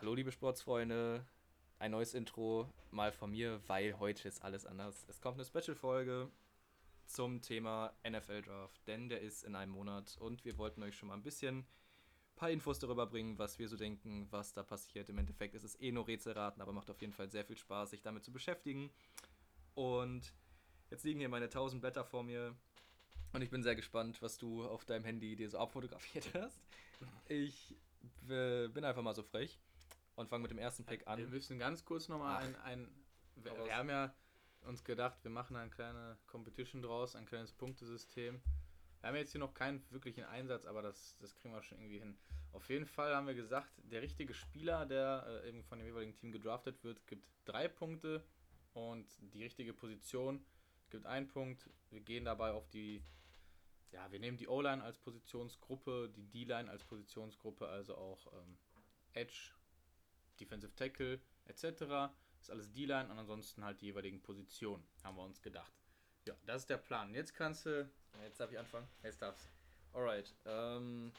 Hallo liebe Sportsfreunde, ein neues Intro mal von mir, weil heute ist alles anders. Es kommt eine Special-Folge zum Thema NFL Draft, denn der ist in einem Monat und wir wollten euch schon mal ein bisschen ein paar Infos darüber bringen, was wir so denken, was da passiert. Im Endeffekt ist es eh nur Rätselraten, aber macht auf jeden Fall sehr viel Spaß, sich damit zu beschäftigen. Und jetzt liegen hier meine 1000 Blätter vor mir und ich bin sehr gespannt, was du auf deinem Handy dir so abfotografiert hast. Ich äh, bin einfach mal so frech und fange mit dem ersten Pick an. Wir müssen ganz kurz nochmal ein, ein wir, wir haben ja uns gedacht, wir machen eine kleine Competition draus, ein kleines Punktesystem. Wir haben jetzt hier noch keinen wirklichen Einsatz, aber das, das kriegen wir schon irgendwie hin. Auf jeden Fall haben wir gesagt, der richtige Spieler, der äh, eben von dem jeweiligen Team gedraftet wird, gibt drei Punkte und die richtige Position gibt einen Punkt. Wir gehen dabei auf die, ja, wir nehmen die O-Line als Positionsgruppe, die D-Line als Positionsgruppe, also auch ähm, Edge, Defensive Tackle etc. Ist alles D-Line und ansonsten halt die jeweiligen Positionen, haben wir uns gedacht. Ja, das ist der Plan. Jetzt kannst du. Jetzt darf ich anfangen. Jetzt darfst Alright. Ähm,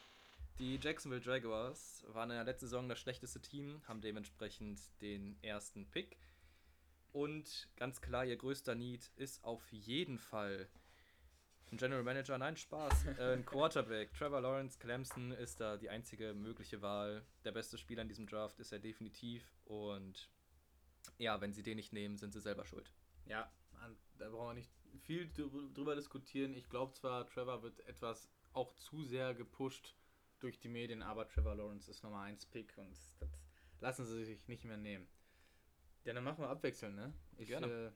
die Jacksonville Jaguars waren in der letzten Saison das schlechteste Team, haben dementsprechend den ersten Pick. Und ganz klar, ihr größter Need ist auf jeden Fall ein General Manager. Nein, Spaß. Äh, ein Quarterback. Trevor Lawrence, Clemson ist da die einzige mögliche Wahl. Der beste Spieler in diesem Draft ist er definitiv. Und ja, wenn sie den nicht nehmen, sind sie selber schuld. Ja, da brauchen wir nicht viel drü- drüber diskutieren. Ich glaube zwar, Trevor wird etwas auch zu sehr gepusht durch die Medien, aber Trevor Lawrence ist Nummer 1 Pick und das lassen sie sich nicht mehr nehmen. Ja, dann machen wir abwechseln, ne? Ich äh,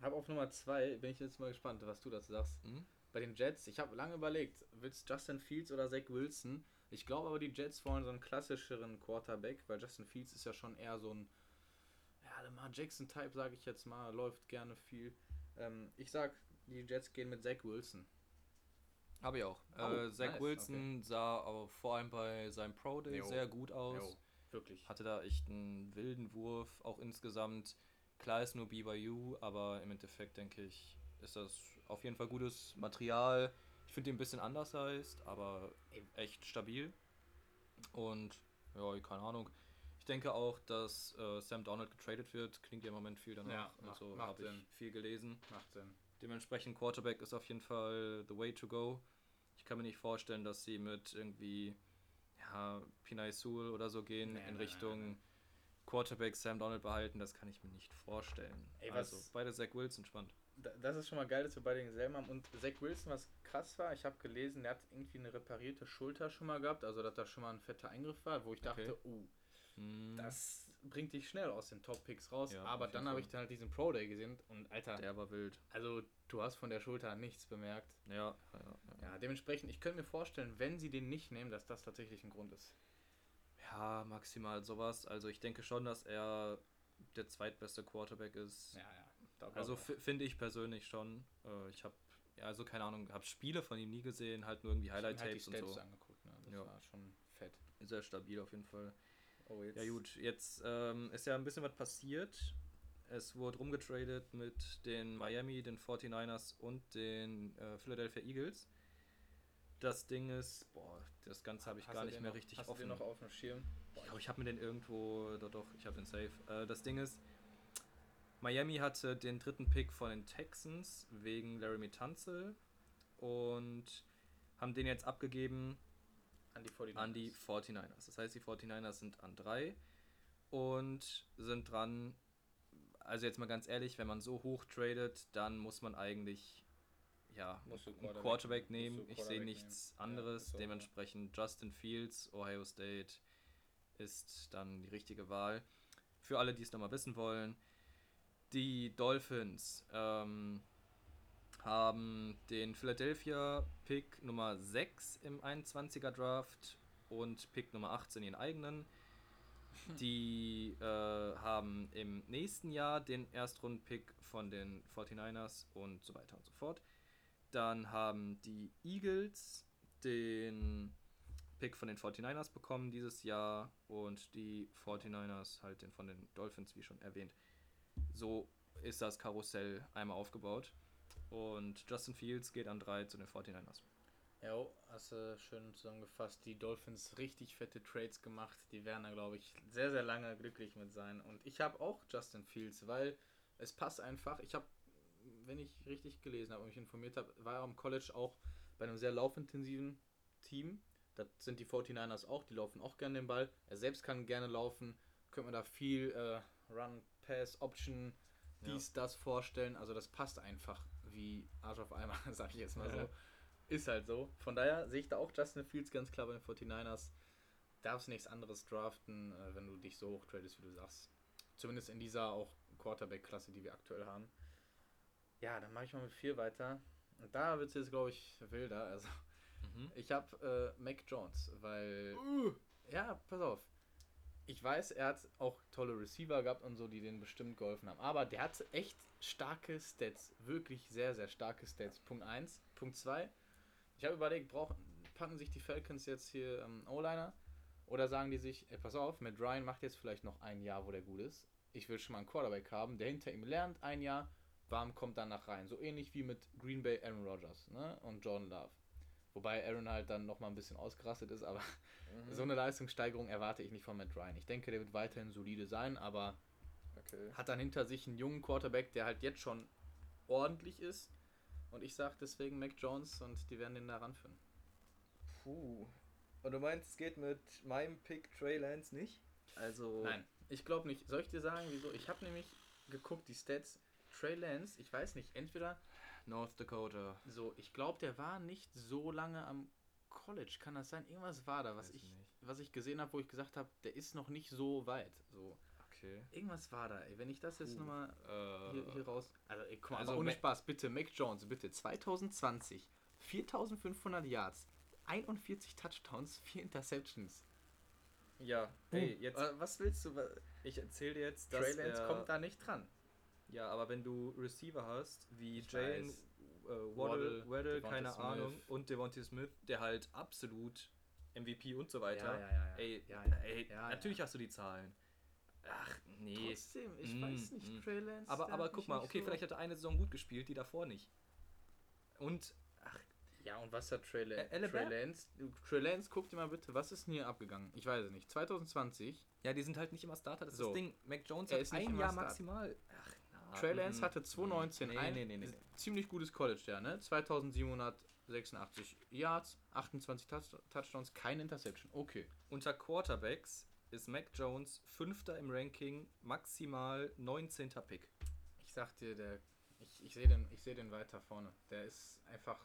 habe auf Nummer 2, bin ich jetzt mal gespannt, was du dazu sagst. Mhm. Bei den Jets, ich habe lange überlegt, willst Justin Fields oder Zach Wilson? Ich glaube aber, die Jets wollen so einen klassischeren Quarterback, weil Justin Fields ist ja schon eher so ein ja, Lamar Jackson-Type, sage ich jetzt mal, läuft gerne viel. Ähm, ich sag, die Jets gehen mit Zach Wilson. Habe ich auch. Oh, äh, Zach nice, Wilson sah auch vor allem bei seinem Pro Day Jo. sehr gut aus. Jo, wirklich. Hatte da echt einen wilden Wurf, auch insgesamt. Klar ist nur BYU, aber im Endeffekt denke ich, ist das auf jeden Fall gutes Material. Ich finde ihn ein bisschen anders heißt, aber echt stabil. Und ja, keine Ahnung. Ich denke auch, dass äh, Sam Donald getradet wird. Klingt ja im Moment viel danach. Ja, macht- also macht habe ich viel gelesen. Macht Sinn. Dementsprechend Quarterback ist auf jeden Fall the way to go. Ich kann mir nicht vorstellen, dass sie mit irgendwie ja, Pinay Sewell oder so gehen Nee, in nein, Richtung nein. Quarterback Sam Donald behalten. Das kann ich mir nicht vorstellen. Ey, also beide Zach Wilson spannend. Da- Das ist schon mal geil, dass wir beide denselben haben. Und Zach Wilson, was krass war, ich habe gelesen, der hat irgendwie eine reparierte Schulter schon mal gehabt, also dass da schon mal ein fetter Eingriff war, wo ich dachte, Okay. oh, Hm, das bringt dich schnell aus den Top-Picks raus. Ja, Aber dann habe ich dann halt diesen Pro-Day gesehen und Alter, der war wild. also du hast von der Schulter nichts bemerkt. Ja, ja, ja. Ja, dementsprechend, ich könnte mir vorstellen, wenn sie den nicht nehmen, dass das tatsächlich ein Grund ist. ja, maximal sowas. Also ich denke schon, dass er der zweitbeste Quarterback ist. Ja, ja. Also ich finde ich persönlich schon. Äh, ich habe, ja, also keine Ahnung, habe Spiele von ihm nie gesehen, halt nur irgendwie. Ich mir Highlight-Tapes halt die und so. angeguckt, ne? Das Ja. war schon fett. Sehr stabil auf jeden Fall. Oh, jetzt. Ja gut, jetzt ähm, ist ja ein bisschen was passiert. Es wurde rumgetradet mit den Miami, den 49ers und den äh, Philadelphia Eagles. Das Ding ist, boah, das Ganze habe ich Hast gar nicht mehr noch, richtig hast offen. Du den noch auf dem Schirm? Ich glaube, ich habe mir den irgendwo, doch, doch, ich habe den safe. Äh, das Ding ist, Miami hatte den dritten Pick von den Texans wegen Laramie Tunzel und haben den jetzt abgegeben An die 49ers. an die 49ers. Das heißt, die 49ers sind an drei und sind dran. Also jetzt mal ganz ehrlich, wenn man so hoch tradet, dann muss man eigentlich ja, Quarterback Quarterback nehmen. du Ich sehe Quarterback nichts nehmen. Anderes. ja. Dementsprechend Justin Fields, Ohio State ist dann die richtige Wahl. Für alle, die es nochmal wissen wollen. Die Dolphins ähm, haben den Philadelphia Pick Nummer 6 im 21er Draft und Pick Nummer 18 ihren eigenen. Die äh, haben im nächsten Jahr den Erstrunden-Pick von den 49ers und so weiter und so fort. Dann haben die Eagles den Pick von den 49ers bekommen dieses Jahr und die 49ers halt den von den Dolphins, wie schon erwähnt. So ist das Karussell einmal aufgebaut. Und Justin Fields geht an 3 zu den 49ers. Ja, hast du schön zusammengefasst. Die Dolphins richtig fette Trades gemacht. Die werden da, glaube ich, sehr, sehr lange glücklich mit sein. Und ich habe auch Justin Fields, weil es passt einfach. Ich habe, wenn ich richtig gelesen habe und mich informiert habe, war er am College auch bei einem sehr laufintensiven Team. Das sind die 49ers auch, die laufen auch gerne den Ball. Er selbst kann gerne laufen. Könnte man da viel äh, Run, Pass, Option, dies, ja. das vorstellen. Also das passt einfach wie Arsch auf einmal, sag ich jetzt mal so. Ist halt so. Von daher sehe ich da auch Justin Fields ganz klar bei den 49ers. Darfst nichts anderes draften, äh, wenn du dich so hoch tradest, wie du sagst. Zumindest in dieser auch Quarterback-Klasse, die wir aktuell haben. Ja, dann mache ich mal mit 4 weiter. Und da wird es jetzt, glaube ich, wilder. Also, mhm. ich habe äh, Mac Jones, weil. Uh. Ja, pass auf. Ich weiß, er hat auch tolle Receiver gehabt und so, die denen bestimmt geholfen haben. Aber der hat echt starke Stats. Wirklich sehr, sehr starke Stats. Punkt 1. Punkt 2 ich habe überlegt, brauchen, packen sich die Falcons jetzt hier ähm, O-Liner oder sagen die sich, ey, pass auf, Matt Ryan macht jetzt vielleicht noch ein Jahr, wo der gut ist. Ich will schon mal einen Quarterback haben, der hinter ihm lernt, ein Jahr, warm kommt danach rein. So ähnlich wie mit Green Bay Aaron Rodgers ne? und Jordan Love. Wobei Aaron halt dann nochmal ein bisschen ausgerastet ist, aber mhm. so eine Leistungssteigerung erwarte ich nicht von Matt Ryan. Ich denke, der wird weiterhin solide sein, aber okay. hat dann hinter sich einen jungen Quarterback, der halt jetzt schon ordentlich ist und ich sage deswegen Mac Jones und die werden den da ranführen. Puh. Und du meinst, es geht mit meinem Pick Trey Lance nicht? Also. Nein, ich glaube nicht. Soll ich dir sagen, wieso? Ich habe nämlich geguckt, die Stats. Trey Lance, ich weiß nicht, entweder. North Dakota. So, ich glaube, der war nicht so lange am College. Kann das sein? Irgendwas war da, was, ich, was ich gesehen habe, wo ich gesagt habe, der ist noch nicht so weit. So. Okay. Irgendwas war da, ey. Wenn ich das jetzt uh, nochmal äh, hier, hier, raus. Also, ey, guck mal, also ohne Spaß, bitte, Mac Jones, bitte. 2020, 4500 Yards, 41 Touchdowns, 4 Interceptions. Ja, hey, jetzt. Was willst du? Ich erzähl dir jetzt, dass. Trey Lance kommt da nicht dran. Ja, aber wenn du Receiver hast, wie ich Jane, äh, Waddle, Waddle, keine Smith. Ahnung, und Devontae Smith, der halt absolut MVP und so weiter. Ja, ja, ja, ey, ey natürlich hast du die Zahlen. Ach, nee. Trotzdem, ich mm, weiß nicht, mm. Trey Lance. Aber, aber guck mal, okay, so vielleicht hat er eine Saison gut gespielt, die davor nicht. Und, ach. Ja, und was hat Trey, La Trey Lance? Trey Lance, guck dir mal bitte, was ist denn hier abgegangen? Ich weiß es nicht. 2020. Ja, die sind halt nicht immer Starter, das ist so. das Ding. Mac Jones er hat ein Jahr Start. maximal. Ach, Trey Lance hatte 2019 nee, ein nee, nee, ziemlich gutes College, ja, ne? 2786 Yards, 28 Touchdowns, kein Interception. Okay. Unter Quarterbacks ist Mac Jones Fünfter im Ranking, maximal 19. Pick. Ich sag dir, der, ich, ich sehe den, seh den weiter vorne. Der ist einfach.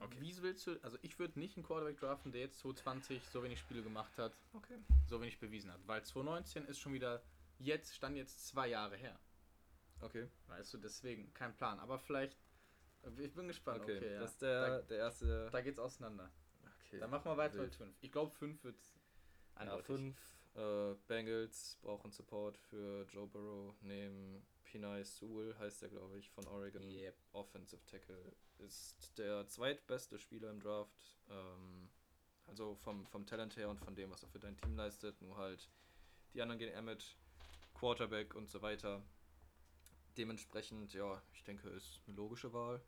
Okay. Wie willst du, also ich würde nicht einen Quarterback draften, der jetzt 2020 so wenig Spiele gemacht hat, okay. so wenig bewiesen hat. Weil 2019 ist schon wieder, jetzt, stand jetzt zwei Jahre her. Okay. Weißt du, deswegen, kein Plan. Aber vielleicht, ich bin gespannt. Okay, okay ja. das ist der, da, der erste. Da geht's auseinander. Okay. Dann machen wir weiter mit 5. Ich glaube, 5 wird ja, fünf äh, Bengals brauchen Support für Joe Burrow. Neben Pinay Sewell heißt er, glaube ich, von Oregon. Yep. Offensive Tackle ist der zweitbeste Spieler im Draft. Ähm, also vom, vom Talent her und von dem, was er für dein Team leistet. Nur halt die anderen gehen eher mit Quarterback und so weiter. Dementsprechend, ja, ich denke, ist eine logische Wahl.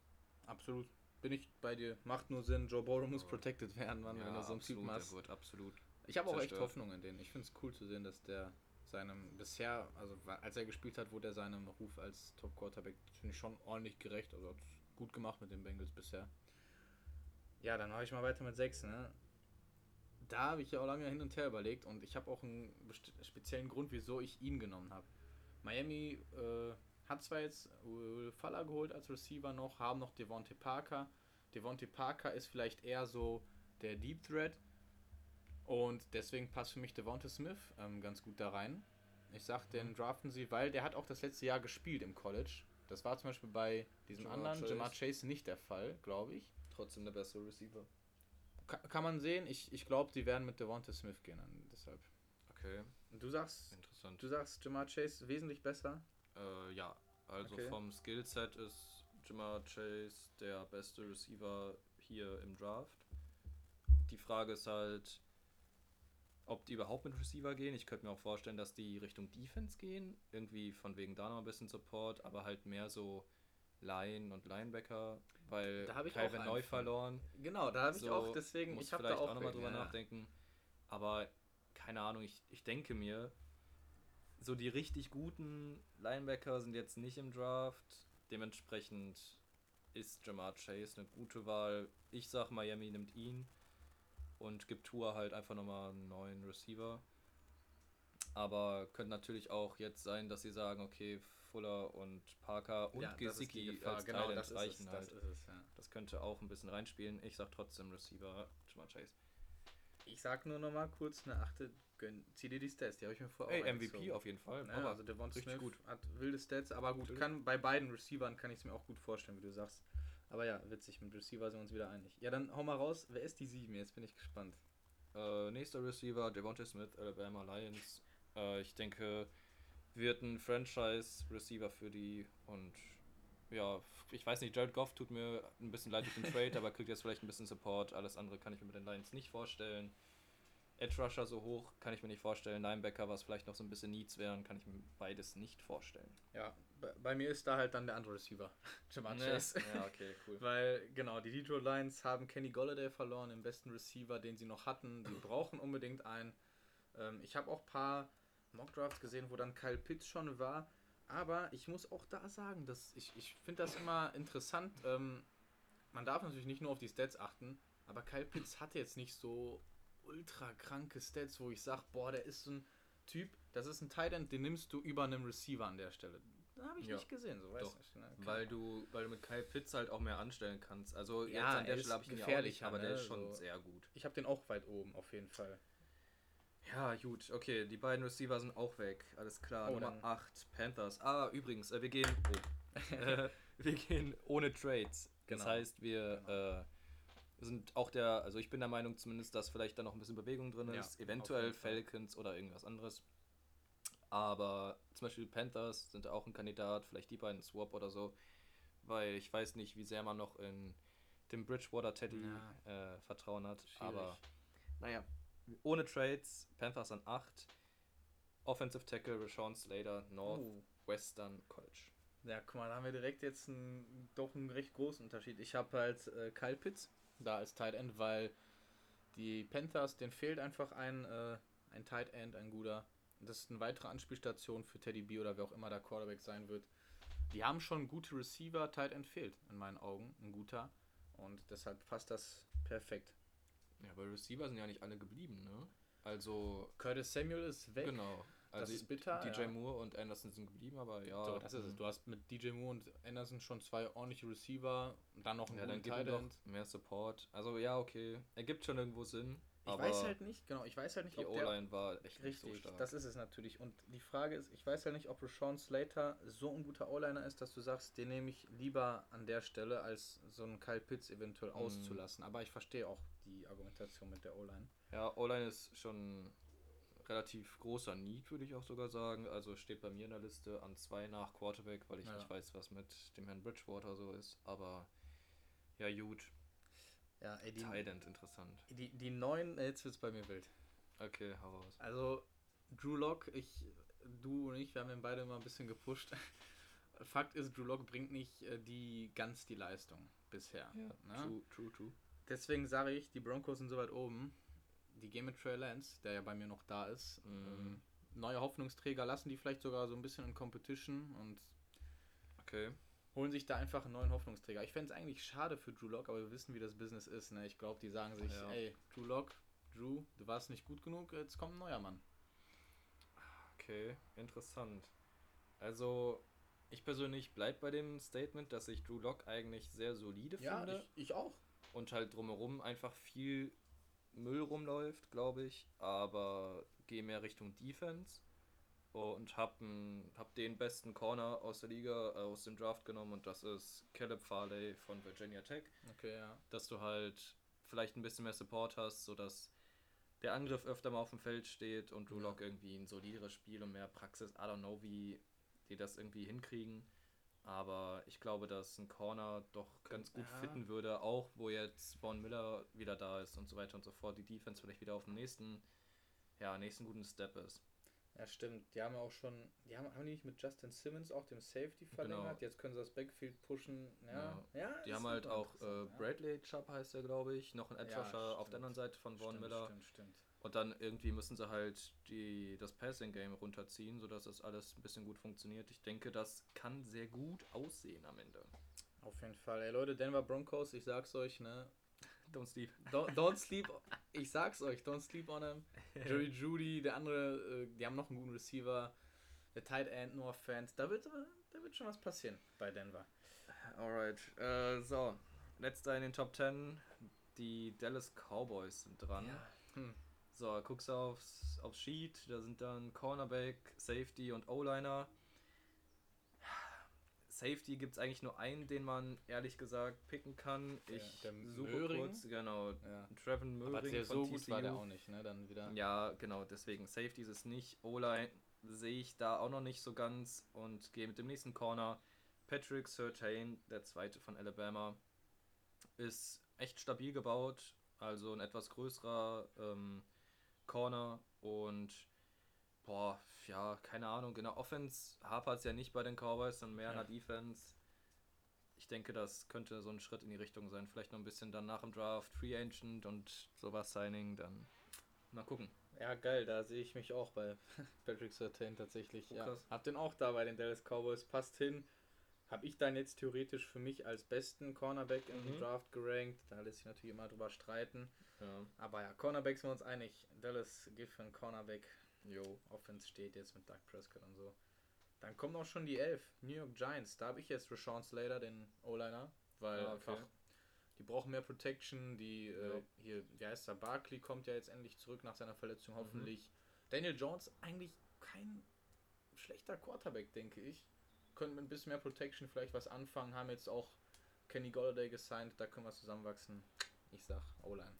Absolut. Bin ich bei dir. Macht nur Sinn. Joe Burrow muss protected werden, Mann, ja, wenn er so einen Typen hast. wird absolut ich habe auch echt Hoffnung in den. Ich finde es cool zu sehen, dass der seinem bisher, also als er gespielt hat, wurde er seinem Ruf als Top Quarterback, finde ich schon ordentlich gerecht. Also hat gut gemacht mit den Bengals bisher. Ja, dann mache ich mal weiter mit 6, ne? Da habe ich ja auch lange hin und her überlegt und ich habe auch einen speziellen Grund, wieso ich ihn genommen habe. Miami äh, hat zwar jetzt Will Faller geholt als Receiver noch, haben noch Devontae Parker. Devontae Parker ist vielleicht eher so der Deep Threat, und deswegen passt für mich Devonta Smith ähm, ganz gut da rein. Ich sag, mhm. den draften sie, weil der hat auch das letzte Jahr gespielt im College. Das war zum Beispiel bei diesem Jamar anderen, Chase. Jamar Chase, nicht der Fall, glaube ich. Trotzdem der bessere Receiver. Ka kann man sehen. Ich, ich glaube, die werden mit Devonta Smith gehen, deshalb. Okay. Und du sagst, Interessant. du sagst Jamar Chase wesentlich besser? Äh, ja, also okay. vom Skillset ist Jamar Chase der beste Receiver hier im Draft. Die Frage ist halt, ob die überhaupt mit Receiver gehen. Ich könnte mir auch vorstellen, dass die Richtung Defense gehen. Irgendwie von wegen da noch ein bisschen Support, aber halt mehr so Line und Linebacker, weil Da ich Calvin neu verloren. Genau, da habe ich So, auch, deswegen, muss ich habe da vielleicht auch, auch nochmal drüber ja. nachdenken. Aber keine Ahnung, ich, ich denke mir, so die richtig guten Linebacker sind jetzt nicht im Draft. Dementsprechend ist Jamar Chase eine gute Wahl. Ich sag, Miami nimmt ihn und gibt Tour halt einfach nochmal einen neuen Receiver. Aber könnte natürlich auch jetzt sein, dass sie sagen, okay, Fuller und Parker und Ja, Gesicki als genau, Thailand das ist reichen es, halt. das ist es, ja. Das könnte auch ein bisschen reinspielen. Ich sag trotzdem Receiver Jamar Chase. Ich sag nur noch mal kurz eine achte, gönn, zieh dir die Stats, die habe ich mir vorher Ey, auch MVP auf jeden Fall. Ja, aber also Devon richtig Smith gut. hat wilde Stats, aber gut, kann bei beiden Receivern kann ich es mir auch gut vorstellen, wie du sagst. Aber ja, witzig, mit Receiver sind wir uns wieder einig. Ja, dann hau mal raus, wer ist die 7? Jetzt bin ich gespannt. Äh, nächster Receiver, Devontae Smith, Alabama Lions. Äh, ich denke, wird ein Franchise-Receiver für die und ja, ich weiß nicht, Jared Goff tut mir ein bisschen leid durch den Trade, aber kriegt jetzt vielleicht ein bisschen Support. Alles andere kann ich mir mit den Lions nicht vorstellen. Edge Rusher so hoch kann ich mir nicht vorstellen. Linebacker, was vielleicht noch so ein bisschen Needs wären, kann ich mir beides nicht vorstellen. Ja, bei, mir ist da halt dann der andere Receiver, Jamar Chase. Ja, okay, cool. Weil, genau, die Detroit Lions haben Kenny Golladay verloren, den besten Receiver, den sie noch hatten. Die brauchen unbedingt einen. Ähm, ich habe auch ein paar Mockdrafts gesehen, wo dann Kyle Pitts schon war. Aber ich muss auch da sagen, dass ich, ich finde das immer interessant. Ähm, man darf natürlich nicht nur auf die Stats achten, aber Kyle Pitts hatte jetzt nicht so ultra kranke Stats, wo ich sage, boah, der ist so ein Typ, das ist ein Tight End, den nimmst du über einem Receiver an der Stelle. Da habe ich Ja, nicht gesehen, so weißt doch. du. Ne? Weil du, weil du mit Kyle Pitts halt auch mehr anstellen kannst. Also Ja, jetzt an der er Stelle habe ich ihn ja nicht, aber der ne, ist schon so. sehr gut. Ich habe den auch weit oben, auf jeden Fall. Ja, gut, okay, die beiden Receiver sind auch weg. Alles klar. Oh, Nummer dann- 8, Panthers. Ah, übrigens, äh, wir gehen. Oh, äh, wir gehen ohne Trades. Das Genau. heißt, wir äh, sind auch der, also ich bin der Meinung zumindest, dass vielleicht da noch ein bisschen Bewegung drin Ja, ist. auf Eventuell. Falcons oder irgendwas anderes. Aber zum Beispiel Panthers sind auch ein Kandidat, vielleicht die beiden Swap oder so. Weil ich weiß nicht, wie sehr man noch in dem Bridgewater Teddy Ja. äh, Vertrauen hat. Schwierig. Aber naja, ohne Trades, Panthers an 8. Offensive Tackle, Rashawn Slater, Northwestern Oh. College. Ja, guck mal, da haben wir direkt jetzt einen, doch einen recht großen Unterschied. Ich habe halt äh, Kyle Pitts da als Tight End, weil die Panthers, denen fehlt einfach ein, äh, ein Tight End, ein guter. Das ist eine weitere Anspielstation für Teddy B oder wer auch immer der Quarterback sein wird. Die haben schon gute Receiver, Tight End fehlt in meinen Augen, ein guter. Und deshalb passt das perfekt. Ja, aber Receiver sind ja nicht alle geblieben, ne? Also, Curtis Samuel ist weg. genau. Also ist bitter, DJ ja. Moore und Anderson sind geblieben, aber ja. So, das ist es. Du hast mit DJ Moore und Anderson schon zwei ordentliche Receiver und dann noch einen ja, dann guten Tight End. mehr Support. Also ja, okay. Ergibt schon irgendwo Sinn. Ich weiß halt nicht, genau, ich weiß halt nicht, die ob O-Line war echt nicht so Richtig, stark. das ist es natürlich. Und die Frage ist, ich weiß ja nicht, ob Rashawn Slater so ein guter O-Liner ist, dass du sagst, den nehme ich lieber an der Stelle, als so einen Kyle Pitts eventuell Mhm. auszulassen. Aber ich verstehe auch die Argumentation mit der O-Line. Ja, O-Line ist schon relativ großer Need, würde ich auch sogar sagen. Also steht bei mir in der Liste an zwei nach Quarterback, weil ich Ja. nicht weiß, was mit dem Herrn Bridgewater so ist. Aber ja, gut. Ja, ey, die, Tight End interessant. die, die neuen, jetzt wird es bei mir wild. Okay, hau raus. Also, Drew Lock, ich, du und ich, wir haben ihn beide immer ein bisschen gepusht. Fakt ist, Drew Lock bringt nicht äh, die ganz die Leistung bisher. Ja, ne? true, true, true. Deswegen sage ich, die Broncos sind so weit oben. Die gehen mit Trey Lance, der ja bei mir noch da ist. Mhm. Ähm, neue Hoffnungsträger lassen die vielleicht sogar so ein bisschen in Competition und Okay. holen sich da einfach einen neuen Hoffnungsträger. Ich fände es eigentlich schade für Drew Lock, aber wir wissen, wie das Business ist. Ne? Ich glaube, die sagen sich, Ja. ey, Drew Lock, Drew, du warst nicht gut genug, jetzt kommt ein neuer Mann. Okay, interessant. Also, ich persönlich bleib bei dem Statement, dass ich Drew Lock eigentlich sehr solide finde. ich, ich auch. und halt drumherum einfach viel Müll rumläuft, glaube ich, aber gehe mehr Richtung Defense und hab, n- hab den besten Corner aus der Liga, äh, aus dem Draft genommen und das ist Caleb Farley von Virginia Tech, Okay, ja. dass du halt vielleicht ein bisschen mehr Support hast, sodass der Angriff öfter mal auf dem Feld steht und du Ja. Lock irgendwie ein solideres Spiel und mehr Praxis, I don't know, wie die das irgendwie hinkriegen. Aber ich glaube, dass ein Corner doch ganz gut Ja. fitten würde, auch wo jetzt Von Miller wieder da ist und so weiter und so fort. Die Defense vielleicht wieder auf dem nächsten, ja, nächsten guten Step ist. Ja, stimmt. Die haben auch schon, die haben, haben die nicht mit Justin Simmons auch dem Safety verlängert. Genau. Jetzt können sie das Backfield pushen. Ja, ja. ja die haben halt auch äh, Bradley Chubb heißt er, glaube ich, noch ein Edge Rusher auf der anderen Seite von Vaughn stimmt, Miller. Stimmt, stimmt. Und dann irgendwie müssen sie halt die, das Passing Game runterziehen, sodass das alles ein bisschen gut funktioniert. Ich denke, das kann sehr gut aussehen am Ende. Auf jeden Fall. Ey Leute, Denver Broncos, ich sag's euch, ne? Don't sleep. Don't, don't sleep. Ich sag's euch, don't sleep on him. Jerry Judy, der andere, äh, die haben noch einen guten Receiver. Der Tight End, nur Fans. Da wird, da wird schon was passieren bei Denver. Alright. Äh, so, letzter in den Top 10. Die Dallas Cowboys sind dran. Ja. Hm. So, guckst du aufs, aufs Sheet, da sind dann Cornerback, Safety und O-Liner. Safety gibt es eigentlich nur einen, den man ehrlich gesagt picken kann. Ich der suche Möhring. kurz, genau, ja. Trevin Möhring Aber der so TCU. gut war der auch nicht, ne? Dann wieder. Ja, genau, deswegen Safety ist es nicht. O-Line sehe ich da auch noch nicht so ganz und gehe mit dem nächsten Corner. Patrick Surtain, der zweite von Alabama, ist echt stabil gebaut, also ein etwas größerer ähm, Corner und boah, ja, keine Ahnung. In der Offense hapert es ja nicht bei den Cowboys, sondern mehr ja. in der Defense. Ich denke, das könnte so ein Schritt in die Richtung sein. Vielleicht noch ein bisschen dann nach dem Draft, Free Agent und sowas Signing, dann mal gucken. Ja, geil, da sehe ich mich auch bei Patrick Sertain tatsächlich. Oh, ja. Hab den auch da bei den Dallas Cowboys, passt hin. Habe ich dann jetzt theoretisch für mich als besten Cornerback mhm. im Draft gerankt. Da lässt sich natürlich immer drüber streiten. Ja. Aber ja, Cornerbacks sind wir uns einig. Dallas für einen Cornerback Jo, Offense steht jetzt mit Doug Prescott und so. Dann kommt auch schon die Elf, New York Giants. Da habe ich jetzt Rashawn Slater, den O-Liner, weil ah, okay. einfach die brauchen mehr Protection. Die äh, ja. äh, hier, wie heißt der? Barkley kommt ja jetzt endlich zurück nach seiner Verletzung, mhm. hoffentlich. Mhm. Daniel Jones eigentlich kein schlechter Quarterback, denke ich. Können mit ein bisschen mehr Protection vielleicht was anfangen. Haben jetzt auch Kenny Golladay gesigned, da können wir zusammenwachsen. Ich sag O-Line.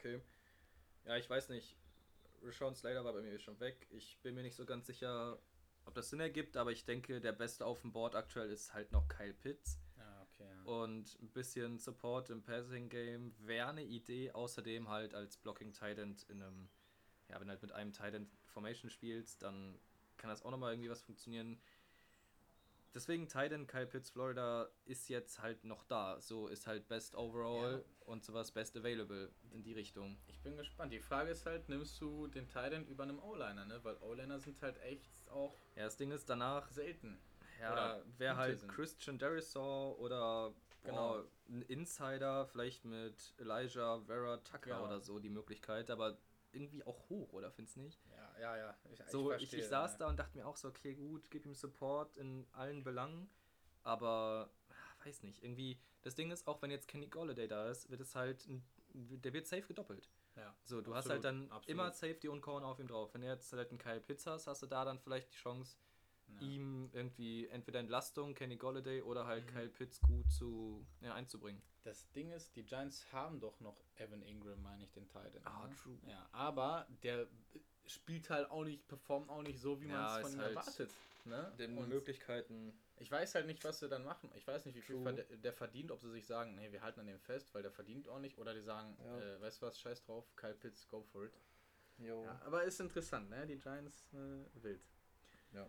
Okay. Ja, ich weiß nicht. Rashawn Slater war bei mir schon weg. Ich bin mir nicht so ganz sicher, ob das Sinn ergibt, aber ich denke, der Beste auf dem Board aktuell ist halt noch Kyle Pitts. Ah, okay, ja. Und ein bisschen Support im Passing Game wäre eine Idee. Außerdem halt als Blocking Titan in einem, ja, wenn du halt mit einem Titan Formation spielst, dann kann das auch nochmal irgendwie was funktionieren deswegen Titan Kyle Pitts Florida ist jetzt halt noch da. So ist halt Best Overall ja. und sowas Best Available in die Richtung. Ich bin gespannt. Die Frage ist halt, nimmst du den Titan über einem O-Liner, ne? Weil O-Liner sind halt echt auch. Ja, das Ding ist danach. Selten. Ja, wer halt sind. Christian Derisaw oder genau. Oh, ein Insider, vielleicht mit Elijah Vera Tucker ja. oder so die Möglichkeit, aber irgendwie auch hoch, oder findest du nicht? Ja, ja, ja. Ich, so, ich, ich, ich saß ja. da und dachte mir auch so, okay, gut, gib ihm Support in allen Belangen, aber ah, weiß nicht, irgendwie, das Ding ist, auch wenn jetzt Kenny Golladay da ist, wird es halt, der wird safe gedoppelt. Ja, so, du absolut, hast halt dann absolut. immer Safety und Corner auf ihm drauf. Wenn du jetzt halt einen Kyle Pitts hast, hast du da dann vielleicht die Chance, ja. ihm irgendwie entweder Entlastung, Kenny Golladay oder halt mhm. Kyle Pitts gut zu, ja, einzubringen. Das Ding ist, die Giants haben doch noch Evan Ingram, meine ich, den Titan. Ah, ne? true. Ja, aber der spielt halt auch nicht, performt auch nicht so, wie man es von ihm halt erwartet. Ne? Den Und Möglichkeiten. Ich weiß halt nicht, was sie dann machen. Ich weiß nicht, wie viel der, der verdient, ob sie sich sagen, nee, wir halten an dem fest, weil der verdient auch nicht, oder die sagen, ja. äh, weißt du was, scheiß drauf, Kyle Pitts, go for it. Jo. Ja, aber ist interessant, ne? Die Giants äh, wild. Ja.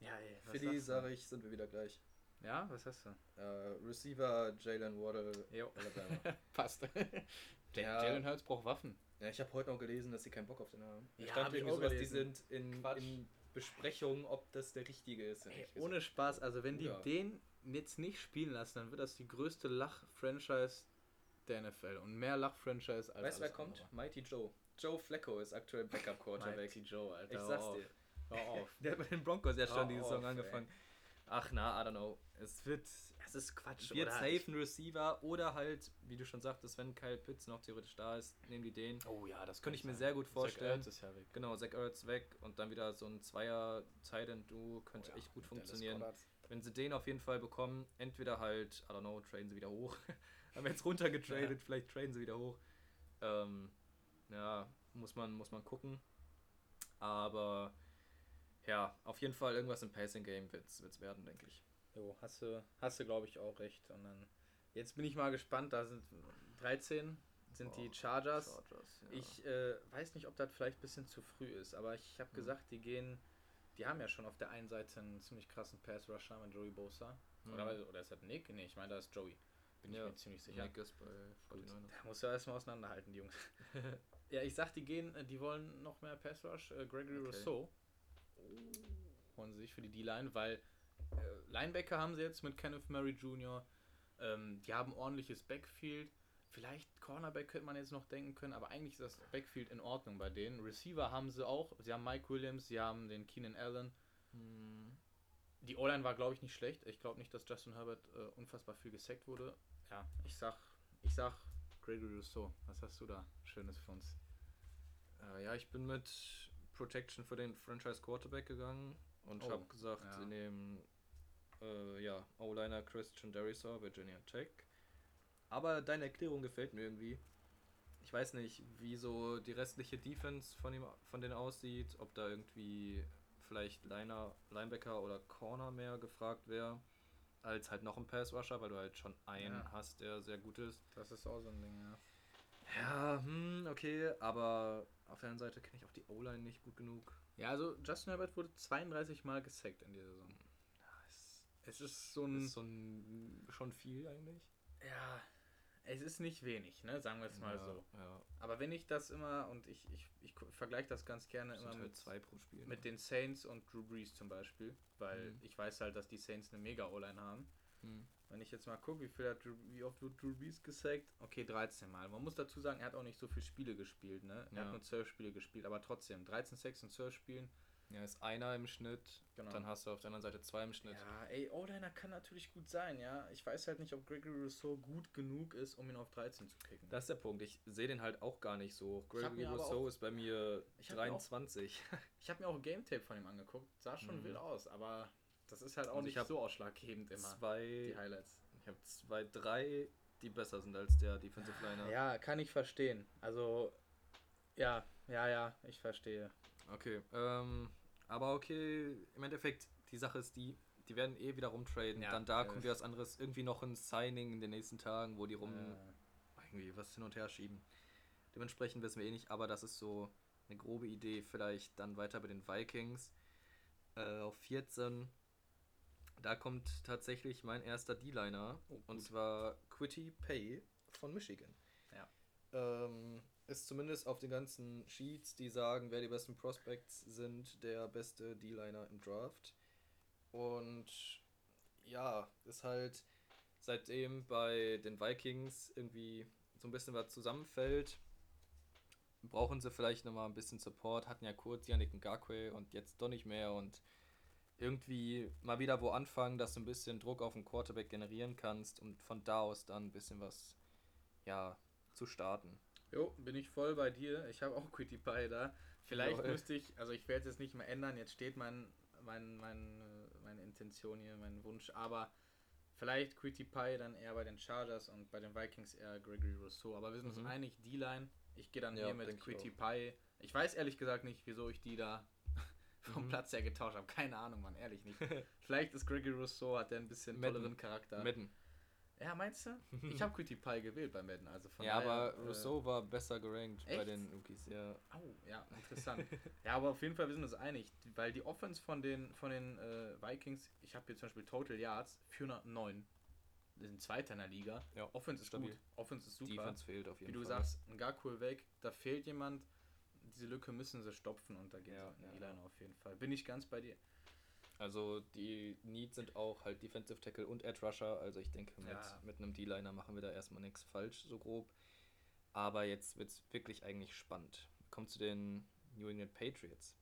Ja, ey, Für die, sage ich, sind wir wieder gleich. Ja, was hast du? Uh, Receiver Jalen Waddle, jo. Passt. ja. Jalen Hurts braucht Waffen. Ja, ich habe heute noch gelesen, dass sie keinen Bock auf den haben. Ja, stand irgendwie sowas, die sind in, in Besprechungen, ob das der richtige ist. Ey, ohne Spaß, also wenn die ja. den jetzt nicht spielen lassen, dann wird das die größte Lach-Franchise der NFL und mehr Lach-Franchise als. Weißt du, wer kommt? Andere. Mighty Joe. Joe Flacco ist aktuell Backup-Quarterback. Mighty Joe, Alter. Ich sag's dir. Hör auf. der hat bei den Broncos ja schon die Saison angefangen. Ey. Ach na, I don't know. Es wird. Es ist Quatsch, wird oder? safe ein Receiver oder halt, wie du schon sagtest, wenn Kyle Pitts noch theoretisch da ist, nehmen die den. Oh ja, das könnte ich mir sehr gut vorstellen. Zach ist ja weg. Genau, Zach Ertz weg und dann wieder so ein Zweier Titan Duo könnte oh ja, echt gut funktionieren. Wenn sie den auf jeden Fall bekommen, entweder halt, I don't know, traden sie wieder hoch. Haben jetzt runtergetradet, ja. vielleicht traden sie wieder hoch. Ähm, ja, muss man, muss man gucken. Aber ja, auf jeden Fall irgendwas im Pacing Game wird es werden, denke ich. Jo, hast du, hast du glaube ich auch recht. Und dann, jetzt bin ich mal gespannt, da sind 13 sind die Chargers. Chargers ja. Ich äh, weiß nicht, ob das vielleicht ein bisschen zu früh ist, aber ich habe mhm. gesagt, die gehen, die haben ja schon auf der einen Seite einen ziemlich krassen Pass-Rusher mit Joey Bosa. Mhm. Oder, oder ist das Nick? Nee, ich meine, da ist Joey. Bin ja, ich mir ziemlich sicher. Nick ist bei 49ers. Da muss ja erstmal auseinanderhalten, die Jungs. ja, ich sag, die gehen, äh, die wollen noch mehr Pass-Rush. Äh, Gregory okay. Rousseau holen sie sich für die D-Line, weil äh, Linebacker haben sie jetzt mit Kenneth Murray Jr., ähm, die haben ordentliches Backfield. Vielleicht Cornerback könnte man jetzt noch denken können, aber eigentlich ist das Backfield in Ordnung bei denen. Receiver haben sie auch. Sie haben Mike Williams, sie haben den Keenan Allen. Hm. Die O-Line war, glaube ich, nicht schlecht. Ich glaube nicht, dass Justin Herbert äh, unfassbar viel gesackt wurde. Ja, ich sag, ich sag Gregory Rousseau. Was hast du da Schönes für uns? Äh, ja, ich bin mit Protection für den Franchise Quarterback gegangen und oh, habe gesagt, ja. sie nehmen äh, ja, O-Liner Christian Derisor, Virginia Tech. Aber deine Erklärung gefällt mir irgendwie. Ich weiß nicht, wie so die restliche Defense von ihm von denen aussieht, ob da irgendwie vielleicht Liner, Linebacker oder Corner mehr gefragt wäre, als halt noch ein Pass Rusher, weil du halt schon einen ja. hast, der sehr gut ist. Das ist auch so ein Ding, ja. Ja, hm, okay, aber auf der anderen Seite kenne ich auch die O-Line nicht gut genug. Ja, also Justin Herbert wurde 32 Mal gesackt in dieser Saison. Es ist so ein, ist so ein. Schon viel eigentlich? Ja, es ist nicht wenig, ne? Sagen wir es mal ja, so. Ja. Aber wenn ich das immer, und ich, ich, ich vergleiche das ganz gerne das immer halt mit, zwei pro Spiel, mit ne? den Saints und Drew Brees zum Beispiel, weil mhm. ich weiß halt, dass die Saints eine mega O-Line haben. Mhm. Wenn ich jetzt mal gucke, wie, viel hat wie oft wird Drew Brees gesackt? Okay, 13 Mal. Man muss dazu sagen, er hat auch nicht so viele Spiele gespielt, ne? Er ja. hat nur 12 Spiele gespielt, aber trotzdem, 13 Sacks in 12 Spielen ja, ist einer im Schnitt, genau. dann hast du auf der anderen Seite zwei im Schnitt. Ja, ey, O-Liner kann natürlich gut sein, ja. Ich weiß halt nicht, ob Gregory Rousseau gut genug ist, um ihn auf 13 zu kicken. Das ist der Punkt. Ich sehe den halt auch gar nicht so. Gregory Rousseau ist bei mir 23. Auch, ich habe mir auch ein Game Tape von ihm angeguckt. Sah schon mhm. wild aus, aber das ist halt auch also nicht so ausschlaggebend immer. Zwei, die Highlights. Ich habe zwei, drei, die besser sind als der Defensive Liner. Ja, kann ich verstehen. Also, ja, ja, ja, ich verstehe. Okay, ähm, aber okay, im Endeffekt, die Sache ist die, die werden eh wieder rumtraden. Ja, Dann da kommt wieder was anderes. Irgendwie noch ein Signing in den nächsten Tagen, wo die rum äh. irgendwie was hin und her schieben. Dementsprechend wissen wir eh nicht, aber das ist so eine grobe Idee. Vielleicht dann weiter bei den Vikings. Äh, auf 14. Da kommt tatsächlich mein erster D-Liner. Oh, und zwar Quitty Pay von Michigan. Ja. Ähm, ist zumindest auf den ganzen Sheets, die sagen, wer die besten Prospects sind, der beste D-Liner im Draft. Und ja, ist halt seitdem bei den Vikings irgendwie so ein bisschen was zusammenfällt, brauchen sie vielleicht nochmal ein bisschen Support. Hatten ja kurz Yannick Ngakwe und jetzt doch nicht mehr und irgendwie mal wieder wo anfangen, dass du ein bisschen Druck auf den Quarterback generieren kannst und von da aus dann ein bisschen was ja zu starten. Jo, bin ich voll bei dir. Ich habe auch Quitty Pie da. Vielleicht Jawohl. müsste ich, also ich werde es jetzt nicht mehr ändern. Jetzt steht mein, mein, mein, meine Intention hier, mein Wunsch. Aber vielleicht Quitty Pie dann eher bei den Chargers und bei den Vikings eher Gregory Rousseau. Aber wir sind mhm. uns einig, D-Line. Ich gehe dann ja, hier mit Quitty Pie. Ich weiß ehrlich gesagt nicht, wieso ich die da vom mhm. Platz her getauscht habe. Keine Ahnung, Mann, ehrlich nicht. Vielleicht ist Gregory Rousseau, hat der ein bisschen tolleren Charakter. Mitten. Ja, meinst du? Ich habe Cutie Pie gewählt bei Madden, also von Ja, daher, aber äh, Rousseau war besser gerankt echt? bei den Rookies, ja. Oh, ja, interessant. ja, aber auf jeden Fall, wir sind uns einig, weil die Offense von den, von den äh, Vikings, ich habe hier zum Beispiel Total Yards 409. Wir sind Zweiter in der Liga. Ja, Offense ist stabil. Gut. Offense ist super. Defense fehlt auf jeden Fall. Wie du sagst, ein gar cool weg, da fehlt jemand. Diese Lücke müssen sie stopfen und da geht ja, ja, ja. auf jeden Fall. Bin ich ganz bei dir. Also die Needs sind auch halt Defensive Tackle und Edge Rusher. Also ich denke, mit, ja. mit einem D-Liner machen wir da erstmal nichts falsch, so grob. Aber jetzt wird es wirklich eigentlich spannend. Kommt zu den New England Patriots.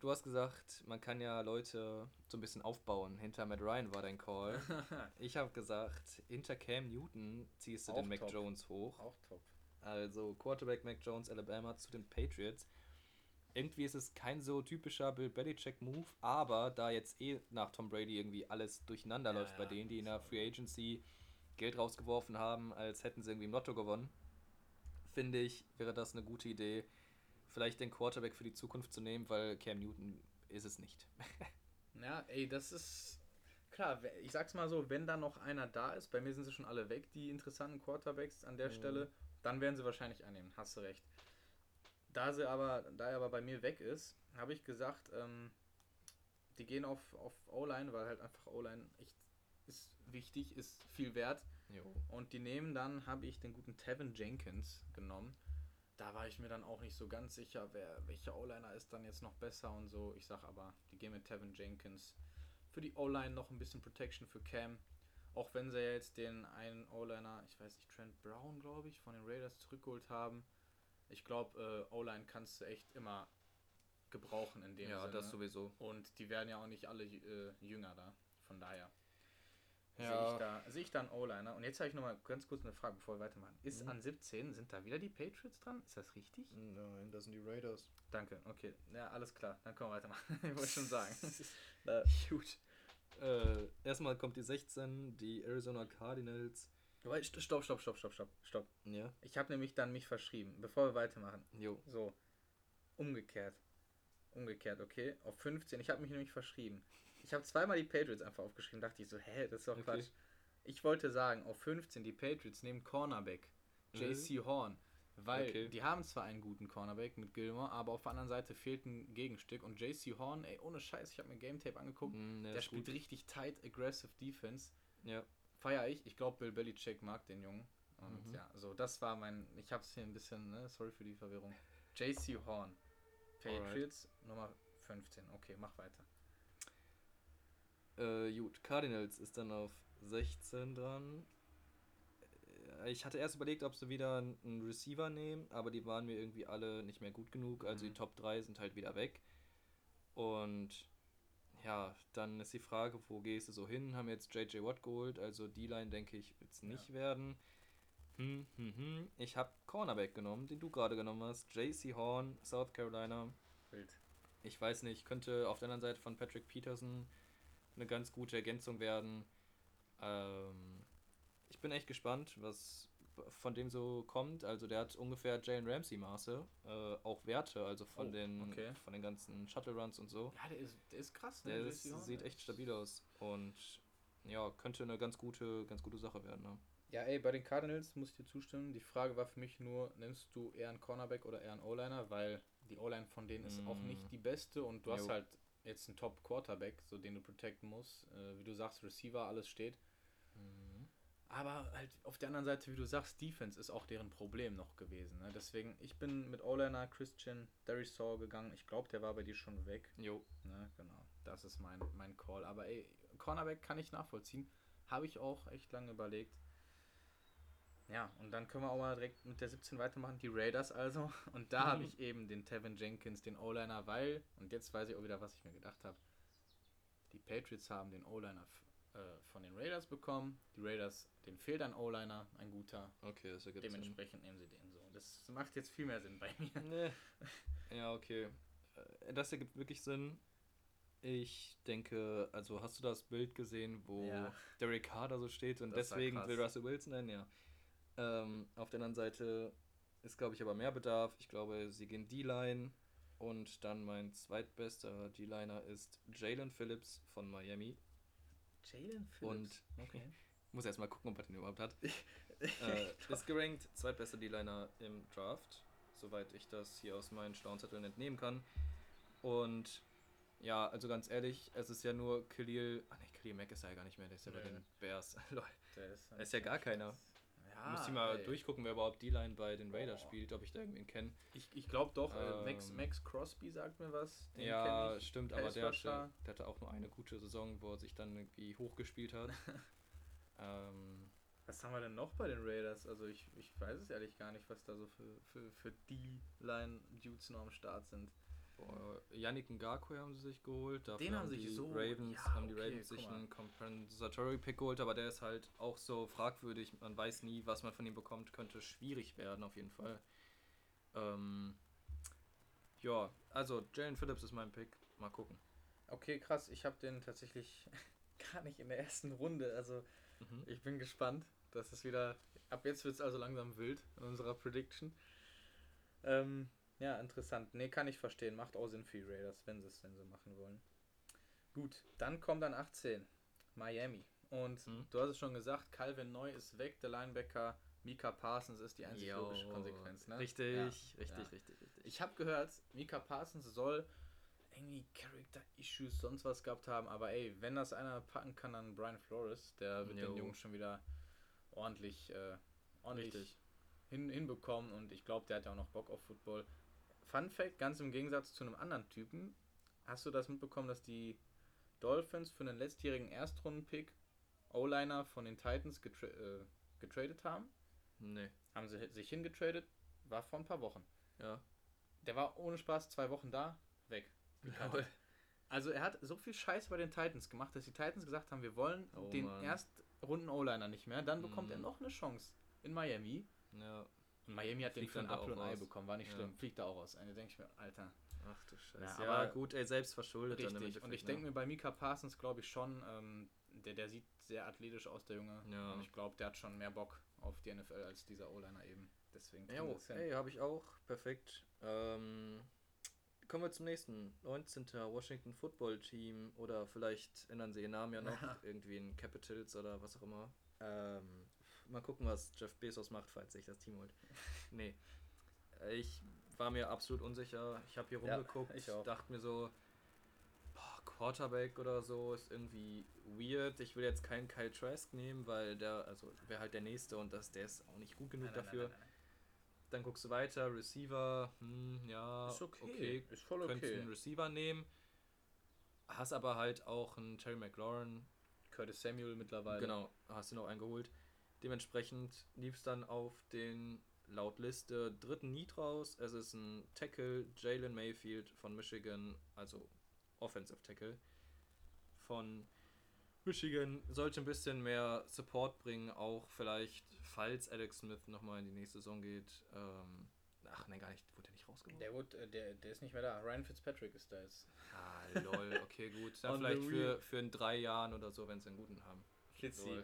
Du hast gesagt, man kann ja Leute so ein bisschen aufbauen. Hinter Matt Ryan war dein Call. ich habe gesagt, hinter Cam Newton ziehst du auch den Mac top. Jones hoch. Auch top. Also Quarterback Mac Jones, Alabama zu den Patriots irgendwie ist es kein so typischer Bill Belichick-Move, aber da jetzt eh nach Tom Brady irgendwie alles durcheinander ja, läuft ja, bei denen, die in der Free Agency Geld rausgeworfen haben, als hätten sie irgendwie im Lotto gewonnen, finde ich, wäre das eine gute Idee, vielleicht den Quarterback für die Zukunft zu nehmen, weil Cam Newton ist es nicht. ja, ey, das ist klar, ich sag's mal so, wenn da noch einer da ist, bei mir sind sie schon alle weg, die interessanten Quarterbacks an der mhm. Stelle, dann werden sie wahrscheinlich annehmen, hast du recht. Da sie aber, da er aber bei mir weg ist, habe ich gesagt, ähm, die gehen auf, auf O-Line, weil halt einfach O-Line ist wichtig, ist viel wert. Jo. Und die nehmen dann, habe ich den guten Tevin Jenkins genommen. Da war ich mir dann auch nicht so ganz sicher, wer, welcher O-Liner ist dann jetzt noch besser und so. Ich sag aber, die gehen mit Tevin Jenkins. Für die O-Line noch ein bisschen Protection für Cam. Auch wenn sie jetzt den einen O-Liner, ich weiß nicht, Trent Brown, glaube ich, von den Raiders zurückgeholt haben. Ich glaube, äh, O-Line kannst du echt immer gebrauchen in dem ja, Sinne. Ja, das sowieso. Und die werden ja auch nicht alle äh, jünger da. Von daher. Ja. Sehe ich da, sehe ich da einen O-Liner. Und jetzt habe ich nochmal ganz kurz eine Frage, bevor wir weitermachen. Ist mhm. an 17, sind da wieder die Patriots dran? Ist das richtig? Nein, das sind die Raiders. Danke, okay. Ja, alles klar. Dann können wir weitermachen. ich wollte schon sagen. Gut. Äh, erstmal kommt die 16, die Arizona Cardinals. Stopp, stopp, stopp, stopp, stopp, stopp. Ja. Ich habe nämlich dann mich verschrieben, bevor wir weitermachen. Jo. So. Umgekehrt. Umgekehrt, okay. Auf 15. Ich habe mich nämlich verschrieben. Ich habe zweimal die Patriots einfach aufgeschrieben. Dachte ich so, hä, das ist doch okay. Quatsch. Ich wollte sagen, auf 15 die Patriots nehmen Cornerback. JC Horn. Weil okay. die haben zwar einen guten Cornerback mit Gilmore, aber auf der anderen Seite fehlt ein Gegenstück. Und JC Horn, ey, ohne Scheiß, ich habe mir Game Tape angeguckt. Mm, der, der spielt gut. richtig tight, aggressive Defense. Ja. Feier ich. Ich glaube, Bill Belichick mag den Jungen. Und mhm. ja, so, das war mein. Ich habe es hier ein bisschen, ne, sorry für die Verwirrung. JC Horn. Patriots Alright. Nummer 15. Okay, mach weiter. Äh, gut, Cardinals ist dann auf 16 dran. Äh, ich hatte erst überlegt, ob sie wieder einen Receiver nehmen, aber die waren mir irgendwie alle nicht mehr gut genug. Also mhm. die Top 3 sind halt wieder weg. Und ja, dann ist die Frage, wo gehst du so hin? Haben jetzt JJ Watt geholt, also die Line denke ich wird es nicht ja. werden. Hm, hm, hm. Ich habe Cornerback genommen, den du gerade genommen hast. JC Horn, South Carolina. Wild. Ich weiß nicht, könnte auf der anderen Seite von Patrick Peterson eine ganz gute Ergänzung werden. Ähm, ich bin echt gespannt, was von dem so kommt. Also der hat ungefähr Jalen Ramsey Maße, äh, auch Werte, also von oh, den okay. von den ganzen Shuttle Runs und so. Ja, der ist, der ist krass. Ne? Der ist, sieht echt stabil aus und ja, könnte eine ganz gute, ganz gute Sache werden. Ne? Ja, ey, bei den Cardinals muss ich dir zustimmen. Die Frage war für mich nur, nimmst du eher einen Cornerback oder eher einen O-Liner, weil die O-Line von denen ist mm. auch nicht die beste und du jo. hast halt jetzt einen Top-Quarterback, so den du protecten musst. Äh, wie du sagst, Receiver, alles steht. Aber halt auf der anderen Seite, wie du sagst, Defense ist auch deren Problem noch gewesen. Ne? Deswegen, ich bin mit O-Liner Christian Darius Saw gegangen. Ich glaube, der war bei dir schon weg. Jo. Ne? Genau. Das ist mein, mein Call. Aber ey, Cornerback kann ich nachvollziehen. Habe ich auch echt lange überlegt. Ja, und dann können wir auch mal direkt mit der 17 weitermachen. Die Raiders also. Und da mhm. habe ich eben den Tevin Jenkins, den O-Liner, weil, und jetzt weiß ich auch wieder, was ich mir gedacht habe. Die Patriots haben den O-Liner äh, von den Raiders bekommen. Die Raiders, den fehlt ein O-Liner, ein guter. Okay, das ergibt Dementsprechend Sinn. nehmen sie den so. Das macht jetzt viel mehr Sinn bei mir. Nee. Ja, okay. Äh, das ergibt wirklich Sinn. Ich denke, also hast du das Bild gesehen, wo ja. Derek Carter so steht und das deswegen will Russell Wilson nennen? Ja. Ähm, auf der anderen Seite ist, glaube ich, aber mehr Bedarf. Ich glaube, sie gehen D-Line. Und dann mein zweitbester D-Liner ist Jalen Phillips von Miami. Jalen Phillips? Und okay. muss erst mal gucken, ob er den überhaupt hat. äh, ist gerankt zweitbester D-Liner im Draft, soweit ich das hier aus meinen Staunzetteln entnehmen kann. Und ja, also ganz ehrlich, es ist ja nur Khalil. Ah ne, Khalil Mack ist ja gar nicht mehr, der ist ja nee. bei den Bears. Lol. Der ist, ist ja gar keiner. Ja, Muss ich mal ey. durchgucken, wer überhaupt die Line bei den Raiders oh. spielt, ob ich da irgendwen kenne. Ich, ich glaube doch, äh, ähm, Max, Max Crosby sagt mir was. Den ja, stimmt, aber der hatte, der hatte auch nur eine gute Saison, wo er sich dann irgendwie hochgespielt hat. ähm, was haben wir denn noch bei den Raiders? Also ich, ich weiß es ehrlich gar nicht, was da so für, für, für die Line-Dudes noch am Start sind. Boah, Yannick Ngakwe haben sie sich geholt. Dafür Den haben, sich so. Ravens, ja, haben die okay, Ravens sich einen Compensatory Pick geholt, aber der ist halt auch so fragwürdig. Man weiß nie, was man von ihm bekommt. Könnte schwierig werden, auf jeden Fall. Ähm, ja, also Jalen Phillips ist mein Pick. Mal gucken. Okay, krass. Ich habe den tatsächlich gar nicht in der ersten Runde. Also mhm. ich bin gespannt. Das ist wieder. Ab jetzt wird es also langsam wild in unserer Prediction. Ähm, ja, interessant. Nee, kann ich verstehen. Macht auch Sinn für die Raiders, wenn sie es denn so machen wollen. Gut, dann kommt dann 18. Miami. Und hm. du hast es schon gesagt, Calvin Neu ist weg, der Linebacker. Mika Parsons ist die einzige Yo, logische Konsequenz. Ne? Richtig, ja, richtig, ja. richtig, richtig. Ich habe gehört, Mika Parsons soll irgendwie Character-Issues, sonst was gehabt haben, aber ey, wenn das einer packen kann, dann Brian Flores, der wird jo. den Jungs schon wieder ordentlich, äh, ordentlich hin, hinbekommen und ich glaube, der hat ja auch noch Bock auf Football. Fun Fact, ganz im Gegensatz zu einem anderen Typen, hast du das mitbekommen, dass die Dolphins für einen letztjährigen Erstrunden-Pick O-Liner von den Titans getra äh, getradet haben? Nee. Haben sie sich hingetradet, war vor ein paar Wochen. Ja. Der war ohne Spaß zwei Wochen da, weg. Also er hat so viel Scheiß bei den Titans gemacht, dass die Titans gesagt haben, wir wollen oh, den Erstrunden O-Liner nicht mehr. Dann bekommt mm. er noch eine Chance in Miami. Ja. Und Miami hat Fliegt den für ein Apfel und Ei bekommen, war nicht schlimm. Ja. Fliegt da auch raus. Eine denke ich mir, Alter. Ach du Scheiße. Ja, aber gut, ey, selbst verschuldet. Richtig. Und ich denke mir bei Mika Parsons, glaube ich schon, ähm, der, der sieht sehr athletisch aus, der Junge. Ja. Und ich glaube, der hat schon mehr Bock auf die NFL als dieser O-Liner eben. Deswegen. Ja, hey, habe ich auch. Perfekt. Ähm, kommen wir zum nächsten. 19. Washington Football Team oder vielleicht ändern sie ihren Namen ja noch. irgendwie in Capitals oder was auch immer. Ähm, mal gucken, was Jeff Bezos macht, falls sich das Team holt. nee. Ich war mir absolut unsicher. Ich habe hier rumgeguckt, ja, ich dachte mir so, boah, Quarterback oder so ist irgendwie weird. Ich will jetzt keinen Kyle Trask nehmen, weil der, also wäre halt der nächste und das, der ist auch nicht gut genug nein, dafür. Nein, nein, Dann guckst du weiter, Receiver, hm, ja, ist okay, okay. ist voll okay. Könntest einen Receiver nehmen. Hast aber halt auch einen Terry McLaurin. Curtis Samuel mittlerweile. Genau, hast du noch einen geholt. Dementsprechend lief es dann auf den laut Liste dritten Need raus. Es ist ein Tackle, Jalen Mayfield von Michigan, also Offensive Tackle von Michigan. Sollte ein bisschen mehr Support bringen, auch vielleicht, falls Alex Smith nochmal in die nächste Saison geht. Ähm, ach nein, gar nicht, wurde der nicht rausgeworfen? Der, wurde, äh, der, der ist nicht mehr da. Ryan Fitzpatrick ist da jetzt. Ah, lol, okay, gut. Dann vielleicht für, für in drei Jahren oder so, wenn sie einen guten haben. Kitzi.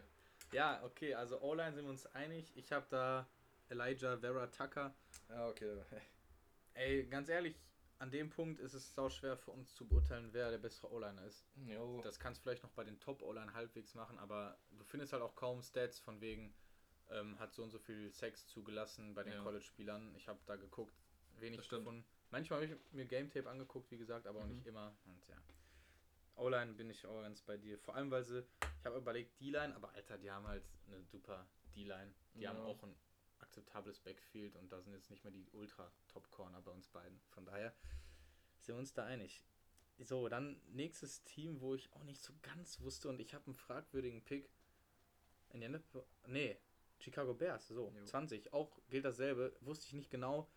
Ja, okay, also O-Line sind wir uns einig. Ich habe da Elijah Vera Tucker. Ja, okay. Ey, ganz ehrlich, an dem Punkt ist es sau schwer für uns zu beurteilen, wer der bessere O-Liner ist. Jo. Das kannst du vielleicht noch bei den Top-O-Line halbwegs machen, aber du findest halt auch kaum Stats von wegen, ähm, hat so und so viel Sex zugelassen bei den ja. College-Spielern. Ich habe da geguckt, wenig davon. Manchmal habe ich mir Game Tape angeguckt, wie gesagt, aber mhm. auch nicht immer. Und ja. O-Line bin ich auch ganz bei dir. Vor allem, weil sie, ich habe überlegt, D-Line, aber Alter, die haben halt eine super D-Line. Die ja. haben auch ein akzeptables Backfield und da sind jetzt nicht mehr die Ultra-Top-Corner bei uns beiden. Von daher sind wir uns da einig. So, dann nächstes Team, wo ich auch nicht so ganz wusste und ich habe einen fragwürdigen Pick. In der nee, Chicago Bears, so, jo. 20. Auch gilt dasselbe, wusste ich nicht genau.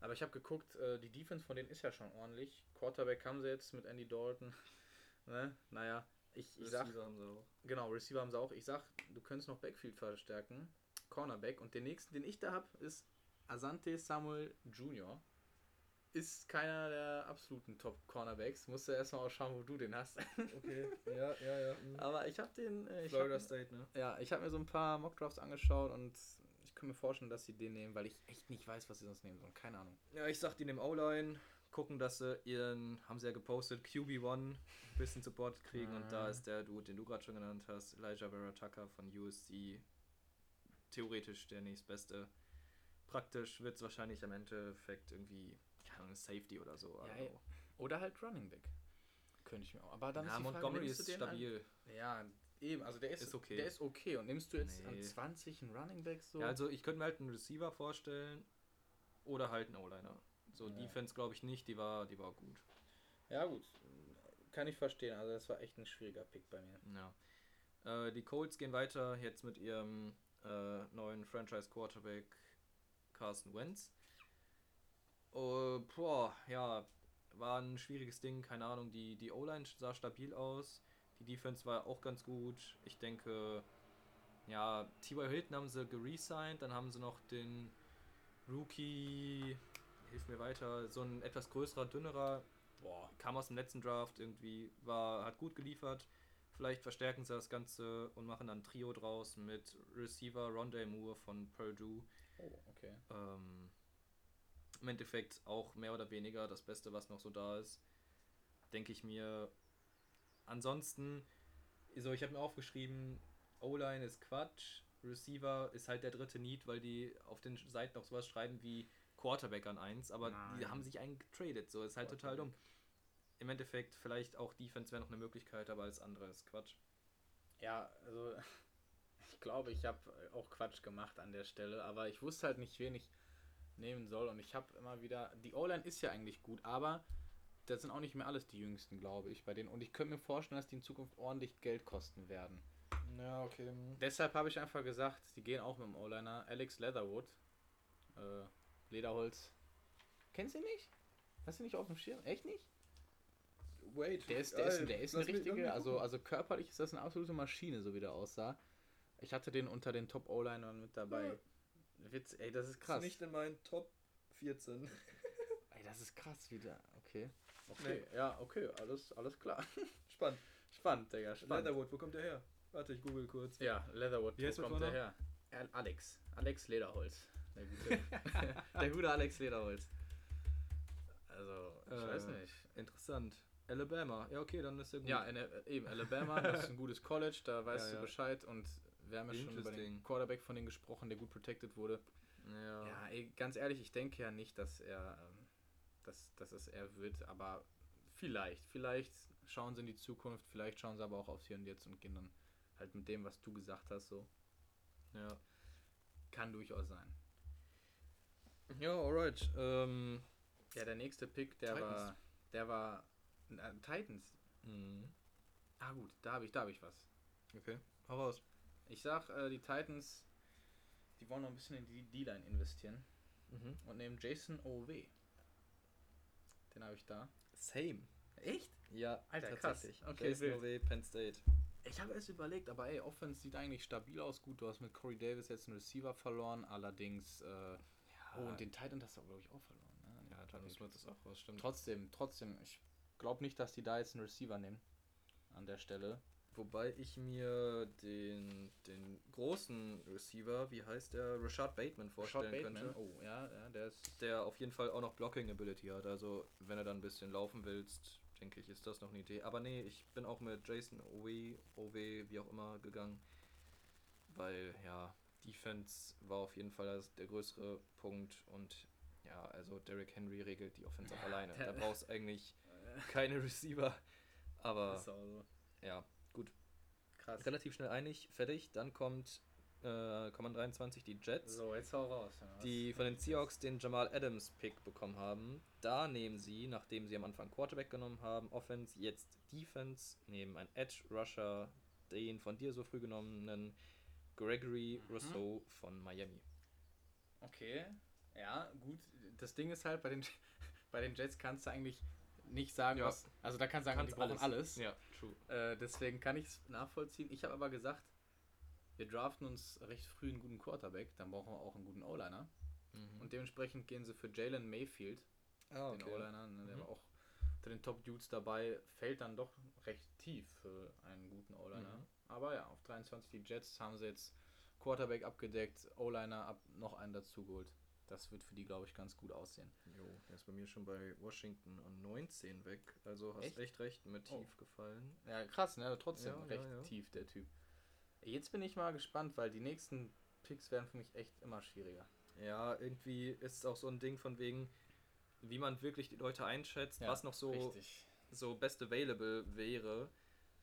Aber ich habe geguckt, äh, die Defense von denen ist ja schon ordentlich. Quarterback haben sie jetzt mit Andy Dalton. Ne? Naja, ich, ich Receiver sag. Haben sie auch. Genau, Receiver haben sie auch. Ich sag, du könntest noch Backfield verstärken. Cornerback. Und den nächsten, den ich da habe, ist Asante Samuel Jr. Ist keiner der absoluten Top-Cornerbacks. Musst du erstmal auch schauen, wo du den hast. Okay, ja, ja, ja. Mhm. Aber ich habe den. Äh, ich Florida hab, State, ne? Ja, ich habe mir so ein paar Mockdrafts angeschaut und ich kann mir vorstellen, dass sie den nehmen, weil ich echt nicht weiß, was sie sonst nehmen sollen. Keine Ahnung. Ja, ich sag, die nehmen O-Line, gucken, dass sie ihren, haben sie ja gepostet, QB1 ein bisschen Support kriegen und da ah. ist der Dude, den du gerade schon genannt hast, Elijah Vera Tucker von USC, theoretisch der nächstbeste. Praktisch wird es wahrscheinlich am Endeffekt irgendwie, keine Ahnung, Safety oder so. Ja, also. Oder halt Running Back. Könnte ich mir auch. Aber dann ja, ist Montgomery Frage, ist stabil. An, ja, eben. Also der ist, ist, okay. Der ist okay. Und nimmst du jetzt nee. an 20 einen Running Back so? Ja, also ich könnte mir halt einen Receiver vorstellen oder halt einen O-Liner. So ja. Defense glaube ich nicht, die war, die war gut. Ja, gut. Kann ich verstehen. Also das war echt ein schwieriger Pick bei mir. Ja. Äh, die Colts gehen weiter jetzt mit ihrem äh, neuen Franchise-Quarterback Carson Wentz. Uh, boah, ja, war ein schwieriges Ding, keine Ahnung. Die, die O-Line sah stabil aus. Die Defense war auch ganz gut. Ich denke, ja, T.Y. Hilton haben sie geresigned. Dann haben sie noch den Rookie, hilf mir weiter, so ein etwas größerer, dünnerer, boah, kam aus dem letzten Draft irgendwie, war, hat gut geliefert. Vielleicht verstärken sie das Ganze und machen dann ein Trio draus mit Receiver Rondé Moore von Purdue. Oh, okay. Ähm, Im Endeffekt auch mehr oder weniger das Beste, was noch so da ist. Denke ich mir. Ansonsten so, ich habe mir aufgeschrieben, O-Line ist Quatsch, Receiver ist halt der dritte Need, weil die auf den Seiten auch sowas schreiben wie Quarterback an 1, aber Nein. die haben sich einen getradet, so ist halt total dumm. Im Endeffekt vielleicht auch Defense wäre noch eine Möglichkeit, aber alles andere ist Quatsch. Ja, also ich glaube, ich habe auch Quatsch gemacht an der Stelle, aber ich wusste halt nicht, wen ich nehmen soll und ich habe immer wieder, die O-Line ist ja eigentlich gut, aber das sind auch nicht mehr alles die Jüngsten, glaube ich, bei denen und ich könnte mir vorstellen, dass die in Zukunft ordentlich Geld kosten werden. Ja, okay. Deshalb habe ich einfach gesagt, die gehen auch mit dem O-Liner. Alex Leatherwood. Äh, Lederholz. Kennst du ihn nicht? Hast du nicht auf dem Schirm? Echt nicht? Wait. Der ist, der ist, der ist eine richtige, also, also körperlich ist das eine absolute Maschine, so wie der aussah. Ich hatte den unter den Top O-Linern mit dabei. Ja. Witz, ey, das ist krass. Ist nicht in meinen Top 14. ey, das ist krass wieder. Okay. Okay, nee. ja, okay, alles, alles klar. Spannend. Spannend, Digga, spannend. Leatherwood, wo kommt der her? Warte, ich google kurz. Ja, Leatherwood, Wie wo kommt der her? Alex. Alex Lederholz. Der gute, der gute Alex Lederholz. Also, ich äh, weiß nicht. Interessant. Alabama. Ja, okay, dann ist er gut. Ja, in, eben, Alabama, das ist ein gutes College, da weißt ja, du ja. Bescheid und wir haben ja schon über den Quarterback von denen gesprochen, der gut protected wurde. Ja. Ja, ey, ganz ehrlich, ich denke ja nicht, dass er, ähm, dass, dass es er wird, aber vielleicht, vielleicht schauen sie in die Zukunft, vielleicht schauen sie aber auch aufs Hier und Jetzt und gehen dann halt mit dem, was du gesagt hast, so. Ja. Kann durchaus sein. Ja, alright. Ähm, ja, der nächste Pick, der Titans. war, der war äh, Titans. Mhm. Ah gut, da habe ich, da habe ich was. Okay, hau raus. Ich sag, äh, die Titans, die wollen noch ein bisschen in die D-Line investieren mhm. und nehmen Jason OW. Den habe ich da. Same. Echt? Ja, Alter, tatsächlich. Krass. Okay, Jason OW, Penn State. Ich habe es überlegt, aber ey, Offense sieht eigentlich stabil aus. Gut, du hast mit Corey Davis jetzt einen Receiver verloren, allerdings. Äh. Oh, und den Titan hast du, glaube ich, auch verloren. Ne? Ja, Titan Smith ist auch was, stimmt. Trotzdem, trotzdem, ich glaube nicht, dass die da jetzt einen Receiver nehmen. An der Stelle. Wobei ich mir den, den großen Receiver, wie heißt der, Rashad Bateman vorstellen Rashad Bateman. könnte. Oh, ja, ja, der ist. Der auf jeden Fall auch noch Blocking Ability hat. Also, wenn er dann ein bisschen laufen willst, denke ich, ist das noch eine Idee. Aber nee, ich bin auch mit Jason OW, OW, wie auch immer, gegangen. Weil, ja, Defense war auf jeden Fall der größere Punkt und ja, also Derrick Henry regelt die Offense auch alleine. Da brauchst du eigentlich keine Receiver. Aber so. ja, gut. Krass. Relativ schnell einig, fertig. Dann kommt äh, kommen 23 die Jets. So, jetzt hau raus. Ja, die von den Seahawks den Jamal Adams Pick bekommen haben. Da nehmen sie, nachdem sie am Anfang Quarterback genommen haben, Offense, jetzt Defense, nehmen ein Edge Rusher, den von dir so früh genommenen Gregory mhm. Rousseau von Miami. Okay, ja, gut. Das Ding ist halt, bei den, bei den Jets kannst du eigentlich nicht sagen, ja. was. Also da kannst du sagen, kannst die brauchen alles. alles. Ja, true. Äh, deswegen kann ich es nachvollziehen. Ich habe aber gesagt, wir draften uns recht früh einen guten Quarterback, dann brauchen wir auch einen guten O-Liner. Mhm. Und dementsprechend gehen sie für Jalen Mayfield, ah, okay. den O-Liner, ne, der mhm. war auch unter den Top Dudes dabei, fällt dann doch recht tief für einen guten O-Liner. Mhm. Aber ja, auf 23 die Jets haben sie jetzt Quarterback abgedeckt, O-Liner ab, noch einen dazu geholt. Das wird für die, glaube ich, ganz gut aussehen. Jo, er ist bei mir schon bei Washington an 19 weg. Also hast echt, echt recht mit oh. tief gefallen. Ja, krass, ne? Trotzdem ja, recht ja, ja. tief, der Typ. Jetzt bin ich mal gespannt, weil die nächsten Picks werden für mich echt immer schwieriger. Ja, irgendwie ist es auch so ein Ding von wegen, wie man wirklich die Leute einschätzt, was noch so, so best available wäre.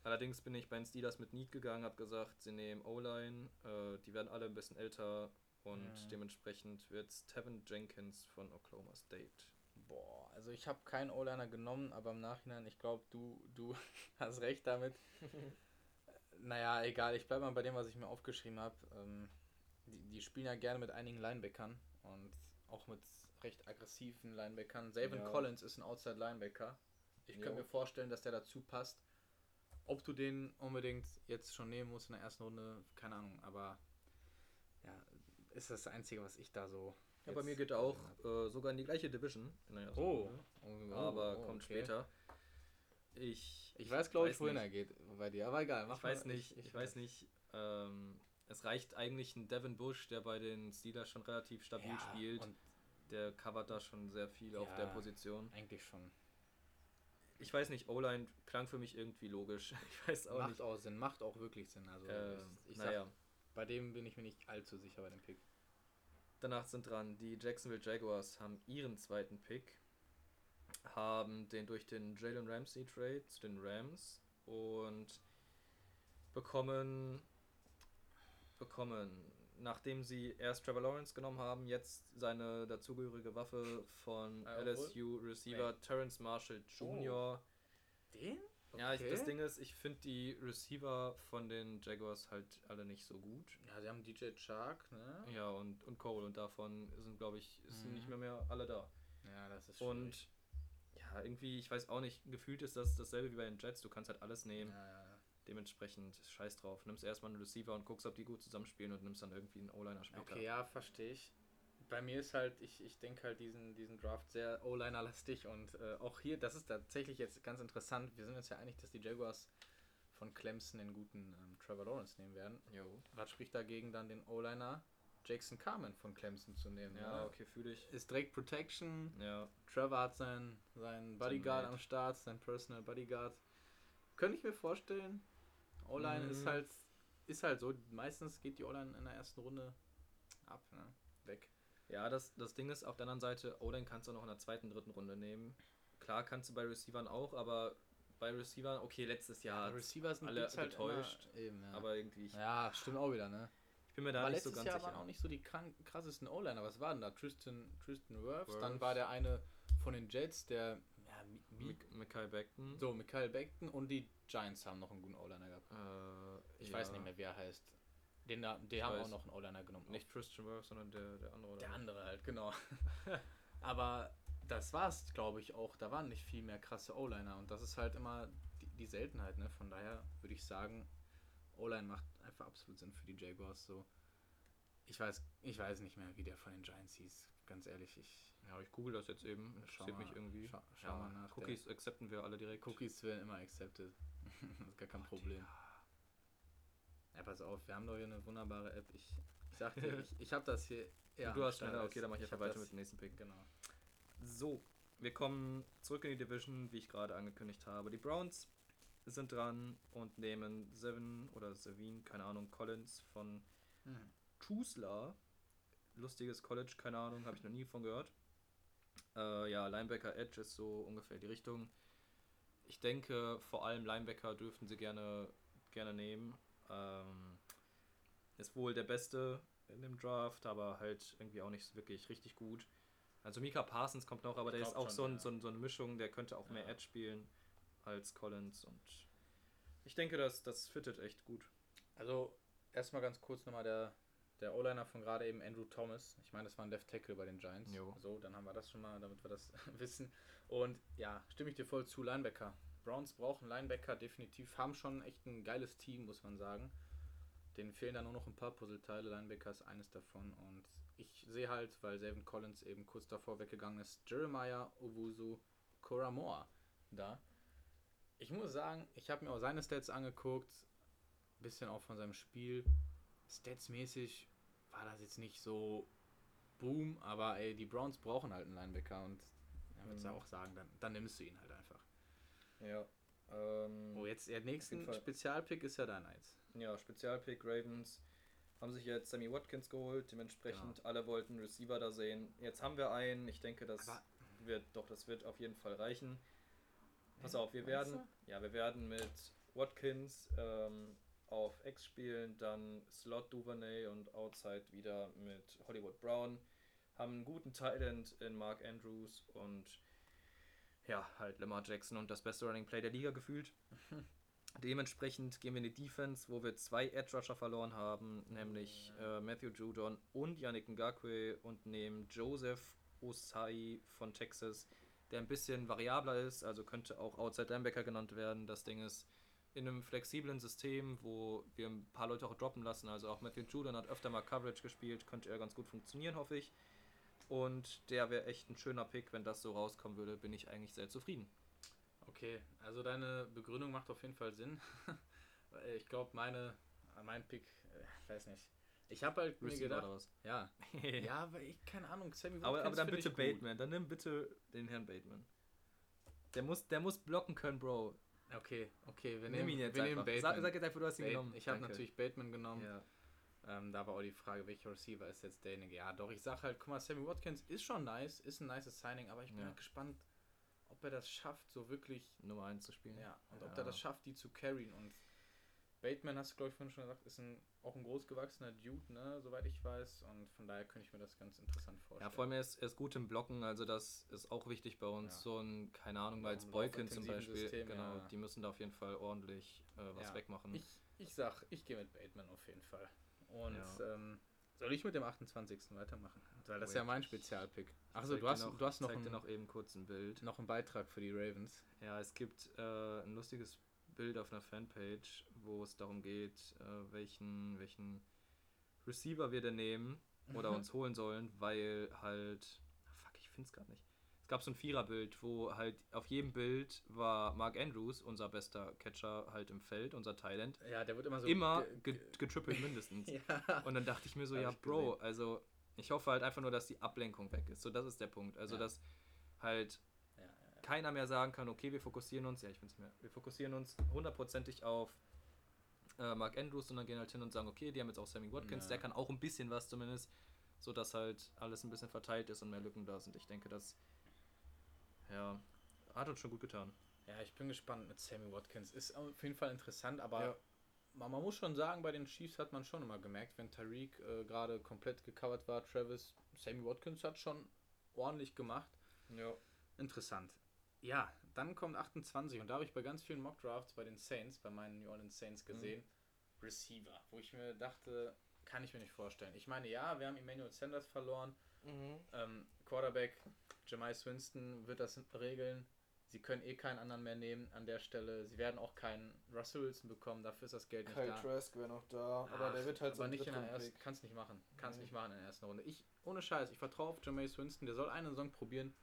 Allerdings bin ich bei den Steelers mit Need gegangen, habe gesagt, sie nehmen O-Line, äh, die werden alle ein bisschen älter und ja. dementsprechend wird es Tevin Jenkins von Oklahoma State. Boah, also ich habe keinen O-Liner genommen, aber im Nachhinein, ich glaube, du, du hast recht damit. Naja, egal, ich bleibe mal bei dem, was ich mir aufgeschrieben habe. Ähm, die, die, spielen ja gerne mit einigen Linebackern und auch mit recht aggressiven Linebackern. Savin ja. Collins ist ein Outside Linebacker. Ich könnte mir vorstellen, dass der dazu passt. Ob du den unbedingt jetzt schon nehmen musst in der ersten Runde, keine Ahnung, aber ja, ist das, Einzige, was ich da so. Ja, bei mir geht er auch äh, sogar in die gleiche Division oh. Runde. Oh, aber oh, kommt okay. später. Ich, ich weiß, glaube ich, wohin er geht bei dir, aber egal. Mach ich weiß nicht, ich, ich weiß nicht. Ähm, es reicht eigentlich ein Devin Bush, der bei den Steelers schon relativ stabil ja, spielt. Der covert da schon sehr viel ja, auf der Position. Eigentlich schon. Ich weiß nicht, O-Line klang für mich irgendwie logisch. Ich weiß auch macht nicht. auch Sinn, macht auch wirklich Sinn. Also ähm, ich, naja. sag, bei dem bin ich mir nicht allzu sicher bei dem Pick. Danach sind dran die Jacksonville Jaguars haben ihren zweiten Pick, haben den durch den Jalen Ramsey Trade zu den Rams und bekommen bekommen nachdem sie erst Trevor Lawrence genommen haben, jetzt seine dazugehörige Waffe von äh, LSU Receiver nee. Terrence Marshall Jr. Oh. Den? Okay. Ja, ich, das Ding ist, ich finde die Receiver von den Jaguars halt alle nicht so gut. Ja, sie haben DJ Chark, ne? Ja, und, und Cole und davon sind, glaube ich, sind mhm. nicht mehr, mehr alle da. Ja, das ist schwierig. Und ja, irgendwie, ich weiß auch nicht, gefühlt ist das dasselbe wie bei den Jets, du kannst halt alles nehmen. Ja, ja, ja. Dementsprechend scheiß drauf. Nimmst erstmal einen Receiver und guckst, ob die gut zusammenspielen und nimmst dann irgendwie einen O-Liner später. Okay, ja, verstehe ich. Bei mir ist halt, ich, ich denke halt diesen, diesen Draft sehr O-Liner-lastig und äh, auch hier, das ist tatsächlich jetzt ganz interessant. Wir sind uns ja einig, dass die Jaguars von Clemson den guten ähm, Trevor Lawrence nehmen werden. Jo. Was spricht dagegen dann den O-Liner Jackson Carmen von Clemson zu nehmen? Ja, ne? okay, fühle ich. Ist direkt Protection. Ja. Trevor hat seinen, seinen Bodyguard am Start, sein Personal Bodyguard. Könnte ich mir vorstellen, O-Line mhm. ist halt ist halt so, meistens geht die O-Line in der ersten Runde ab, ne? weg. Ja, das, das Ding ist, auf der anderen Seite, O-Line kannst du noch in der zweiten, dritten Runde nehmen. Klar kannst du bei Receivern auch, aber bei Receivern, okay, letztes Jahr ja, Receiver sind alle halt enttäuscht, eben, ja. aber irgendwie... Ja, stimmt auch wieder, ne? Ich bin mir da aber nicht so ganz Jahr sicher. waren auch nicht so die krassesten O-Liner. Was war denn da? Tristan, Tristan Wirfs, dann war der eine von den Jets, der Mikael Beckton. So, Mikael Beckton und die Giants haben noch einen guten O-Liner gehabt. Äh, ich ja. weiß nicht mehr, wie er heißt. Den da, die ich haben weiß. auch noch einen O-Liner genommen. Nicht Christian Worth, sondern der, der andere. Der andere halt, genau. Aber das war's, glaube ich, auch. Da waren nicht viel mehr krasse O-Liner. Und das ist halt immer die, die Seltenheit, ne? Von daher würde ich sagen, O-Line macht einfach absolut Sinn für die Jaguars. So. Ich weiß, ich weiß nicht mehr, wie der von den Giants hieß. Ganz ehrlich, ich ja, ich google das jetzt eben. Interessiert mich irgendwie. Schau, schau ja, mal nach. Cookies accepten wir alle direkt. Cookies werden immer accepted. das ist gar kein oh, Problem. Ja. ja, pass auf, wir haben doch hier eine wunderbare App. Ich, ich sagte, ich, ich habe das hier. Ja, du hast schneller, okay, dann mache ich einfach weiter mit dem nächsten Pick. Genau. So, wir kommen zurück in die Division, wie ich gerade angekündigt habe. Die Browns sind dran und nehmen Seven oder Sevin, keine Ahnung, Collins von hm. Tusla. Lustiges College, keine Ahnung, habe ich noch nie von gehört. Äh, ja, Linebacker Edge ist so ungefähr die Richtung. Ich denke, vor allem Linebacker dürften sie gerne, gerne nehmen. Ähm, ist wohl der Beste in dem Draft, aber halt irgendwie auch nicht wirklich richtig gut. Also Mika Parsons kommt noch, aber ich der ist auch schon, so, ein, ja. so, ein, so, eine Mischung, der könnte auch ja. mehr Edge spielen als Collins und ich denke, das, das fittet echt gut. Also erstmal ganz kurz nochmal der der O-Liner von gerade eben, Andrew Thomas. Ich meine, das war ein Left Tackle bei den Giants. Jo. So, dann haben wir das schon mal, damit wir das wissen. Und ja, stimme ich dir voll zu. Linebacker. Browns brauchen Linebacker definitiv. Haben schon echt ein geiles Team, muss man sagen. Denen fehlen da nur noch ein paar Puzzleteile. Linebacker ist eines davon. Und ich sehe halt, weil Savin Collins eben kurz davor weggegangen ist, Jeremiah Owusu Koramoa da. Ich muss sagen, ich habe mir auch seine Stats angeguckt. Bisschen auch von seinem Spiel statsmäßig war das jetzt nicht so boom, aber ey, die Browns brauchen halt einen Linebacker und ja, würdest mhm. auch sagen, dann, dann nimmst du ihn halt einfach. Ja. Ähm, oh, jetzt der nächste Spezialpick ist ja dein eins. Ja, Spezialpick Ravens haben sich jetzt Sammy Watkins geholt, dementsprechend genau. alle wollten Receiver da sehen. Jetzt haben wir einen, ich denke, das aber wird doch, das wird auf jeden Fall reichen. Pass auf, wir werden, du? ja, wir werden mit Watkins ähm, auf X spielen, dann Slot Duvernay und Outside wieder mit Hollywood Brown. Haben einen guten Talent in Mark Andrews und ja, halt Lamar Jackson und das beste Running Play der Liga gefühlt. Dementsprechend gehen wir in die Defense, wo wir zwei Edge Rusher verloren haben, nämlich äh, Matthew Judon und Yannick Ngakwe und nehmen Joseph Osai von Texas, der ein bisschen variabler ist, also könnte auch Outside Linebacker genannt werden. Das Ding ist, in einem flexiblen System, wo wir ein paar Leute auch droppen lassen. Also auch Matthew Judon hat öfter mal Coverage gespielt, könnte er ganz gut funktionieren, hoffe ich. Und der wäre echt ein schöner Pick, wenn das so rauskommen würde, bin ich eigentlich sehr zufrieden. Okay, also deine Begründung macht auf jeden Fall Sinn. ich glaube, meine, mein Pick, äh, weiß nicht. Ich habe halt mir gedacht, ja, ja, aber ich keine Ahnung, Sammy aber, aber dann bitte Bateman, dann nimm bitte den Herrn Bateman. Der muss, der muss blocken können, Bro. Okay, okay, wir Nimm nehmen, ihn jetzt wir nehmen Sag, Bateman. sag jetzt einfach, du hast ihn Bate- genommen. Ich habe natürlich Bateman genommen. Ja. Ähm, da war auch die Frage, welcher Receiver ist jetzt derjenige? Ja, doch, ich sag halt, guck mal, Sammy Watkins ist schon nice, ist ein nices Signing, aber ich bin Ja. halt gespannt, ob er das schafft, so wirklich, Nummer 1 zu spielen. ja, und ob Ja. er das schafft, die zu carryen. Und Bateman, hast du, glaube ich, vorhin schon gesagt, ist ein, auch ein großgewachsener Dude, ne, soweit ich weiß. Und von daher könnte ich mir das ganz interessant vorstellen. Ja, vor allem er ist, er ist gut im Blocken, also das ist auch wichtig bei uns. Ja. So ein, keine Ahnung, weil im Boykin zum Beispiel, System, genau, ja. die müssen da auf jeden Fall ordentlich äh, was Ja. wegmachen. Ich, ich sag, ich gehe mit Bateman auf jeden Fall. Und ähm, soll ich mit dem 28. weitermachen? Weil das ist Wait. ja mein Spezialpick. Achso, du hast, du hast noch, dir ein, noch eben kurz ein Bild. noch einen Beitrag für die Ravens. Ja, es gibt äh, ein lustiges Bild auf einer Fanpage, wo es darum geht, äh, welchen, welchen Receiver wir denn nehmen oder uns holen sollen, weil halt. ah, Fuck, ich find's gerade nicht. Es gab so ein Viererbild, wo halt auf jedem Bild war Mark Andrews, unser bester Catcher, halt im Feld, unser Thailand. Ja, der wird immer so. Immer ge- ge getrippelt mindestens. ja. Und dann dachte ich mir so, Hab ja, Bro, gesehen. also ich hoffe halt einfach nur, dass die Ablenkung weg ist. So, das ist der Punkt. Also, Ja. dass halt ja. keiner mehr sagen kann, okay, wir fokussieren uns, ja, ich finde es mehr, wir fokussieren uns hundertprozentig auf äh, Mark Andrews, sondern gehen halt hin und sagen, okay, die haben jetzt auch Sammy Watkins, Ja. der kann auch ein bisschen was zumindest, so dass halt alles ein bisschen verteilt ist und mehr Lücken da sind. Ich denke, das ja, hat uns schon gut getan. Ja, ich bin gespannt mit Sammy Watkins. Ist auf jeden Fall interessant, aber Ja. man, man muss schon sagen, bei den Chiefs hat man schon immer gemerkt, wenn Tyreek äh, gerade komplett gecovert war, Travis, Sammy Watkins hat schon ordentlich gemacht. Ja. Interessant. Ja, dann kommt 28 und da habe ich bei ganz vielen Mock Drafts bei den Saints, bei meinen New Orleans Saints gesehen, Receiver, wo ich mir dachte, kann ich mir nicht vorstellen. Ich meine, ja, wir haben Emmanuel Sanders verloren, ähm, Quarterback Jamais Winston wird das regeln. Sie können eh keinen anderen mehr nehmen an der Stelle. Sie werden auch keinen Russell Wilson bekommen, dafür ist das Geld nicht Kyle da. Trask wäre noch da, aber Ach, der wird halt so aber ein nicht in der ersten, kannst nicht machen. Kannst Nee. nicht machen in der ersten Runde. Ich, ohne Scheiß, ich vertraue auf Jameis Winston, der soll eine Saison probieren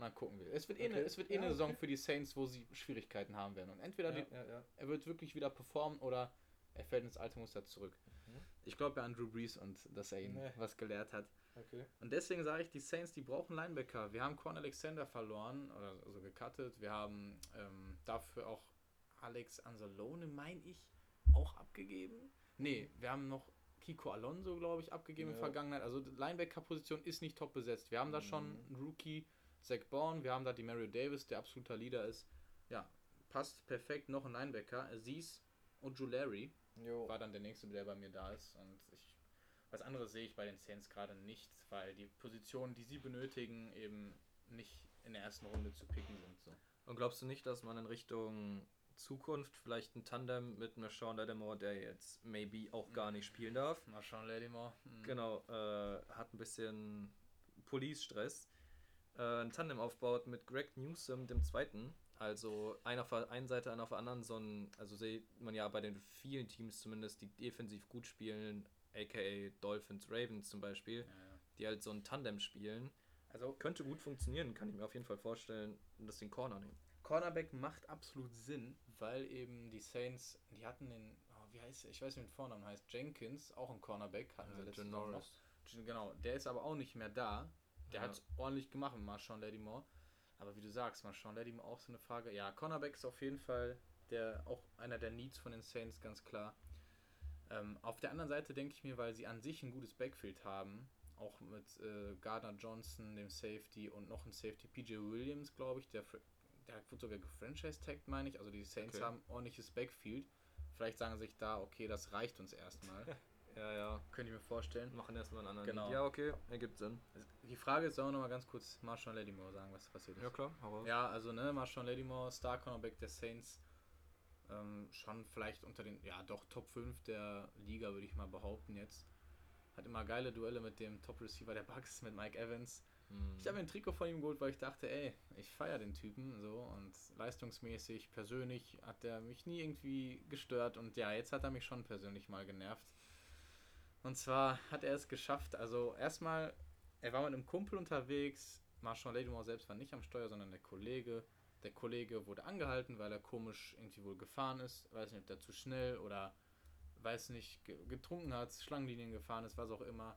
dann gucken wir. Es wird eh, Okay. eine, es wird eh Ja, eine Saison okay. für die Saints, wo sie Schwierigkeiten haben werden. Und entweder Ja, die, ja, er wird wirklich wieder performen oder er fällt ins alte Muster zurück. Mhm. Ich glaube ja an Drew Brees und dass er ihn Nee. was gelehrt hat. Okay. Und deswegen sage ich, die Saints, die brauchen Linebacker. Wir haben Quan Alexander verloren, oder also gecuttet. Wir haben ähm, dafür auch Alex Anzalone, meine ich, auch abgegeben. Nee, wir haben noch Kiko Alonso, glaube ich, abgegeben in Ja. der Vergangenheit. Also die Linebacker-Position ist nicht top besetzt. Wir haben da schon Mhm. einen Rookie, Zach Bourne, wir haben da die Mario Davis, der absoluter Leader ist. Ja, passt perfekt. Noch ein Linebacker. Aziz Ojulari Jo. war dann der nächste, der bei mir da ist. Und ich, was anderes sehe ich bei den Saints gerade nicht, weil die Positionen, die sie benötigen, eben nicht in der ersten Runde zu picken sind. So. Und glaubst du nicht, dass man in Richtung Zukunft vielleicht ein Tandem mit Sean Lattimore, der jetzt maybe auch gar nicht spielen darf, schauen, Lattimore. Hm. genau, äh, hat ein bisschen Police-Stress, äh, ein Tandem aufbaut mit Greg Newsom, dem Zweiten. Also einer auf der einen Seite, einer auf der anderen, so ein, also sieht man ja bei den vielen Teams zumindest, die defensiv gut spielen, aka Dolphins, Ravens zum Beispiel, Ja, ja. die halt so ein Tandem spielen. Also Könnte gut funktionieren, kann ich mir auf jeden Fall vorstellen, dass den Corner nehmen. Cornerback macht absolut Sinn, weil eben die Saints, die hatten den, oh, wie heißt er? Ich weiß nicht, wie der Vornamen heißt, Jenkins, auch ein Cornerback, hatten sie letzte John Saison Norris. noch. Genau, der ist aber auch nicht mehr da. Der Ja. hat ordentlich gemacht mit Marshawn Lattimore. Aber wie du sagst, Marshawn Lattimore auch so eine Frage. Ja, Cornerback ist auf jeden Fall der, auch einer der Needs von den Saints, ganz klar. Ähm, auf der anderen Seite denke ich mir, weil sie an sich ein gutes Backfield haben, auch mit äh, Gardner Johnson, dem Safety und noch ein Safety, PJ Williams, glaube ich, der, der wird sogar gefranchise-tagged, meine ich. Also die Saints Okay. haben ordentliches Backfield. Vielleicht sagen sie sich da, okay, das reicht uns erstmal. Ja, ja. Könnte ich mir vorstellen. Machen erstmal einen anderen. Genau. Lied. Ja, okay, ergibt Sinn. Die Frage ist, sollen wir noch mal ganz kurz Marshawn Lattimore sagen, was passiert ist? Ja, klar, raus. Ja, also ne, Marshawn Lattimore, Star Cornerback der Saints, ähm, schon vielleicht unter den, ja doch, Top 5 der Liga, würde ich mal behaupten jetzt. Hat immer geile Duelle mit dem Top Receiver der Bucks, mit Mike Evans. Hm. Ich habe mir ein Trikot von ihm geholt, weil ich dachte, ey, ich feiere den Typen so und leistungsmäßig, persönlich hat er mich nie irgendwie gestört und ja, jetzt hat er mich schon persönlich mal genervt. Und zwar hat er es geschafft, also erstmal, er war mit einem Kumpel unterwegs, Marshall Lattimore selbst war nicht am Steuer, sondern der Kollege. Der Kollege wurde angehalten, weil er komisch irgendwie wohl gefahren ist, weiß nicht, ob der zu schnell oder weiß nicht, ge- getrunken hat, Schlangenlinien gefahren ist, was auch immer.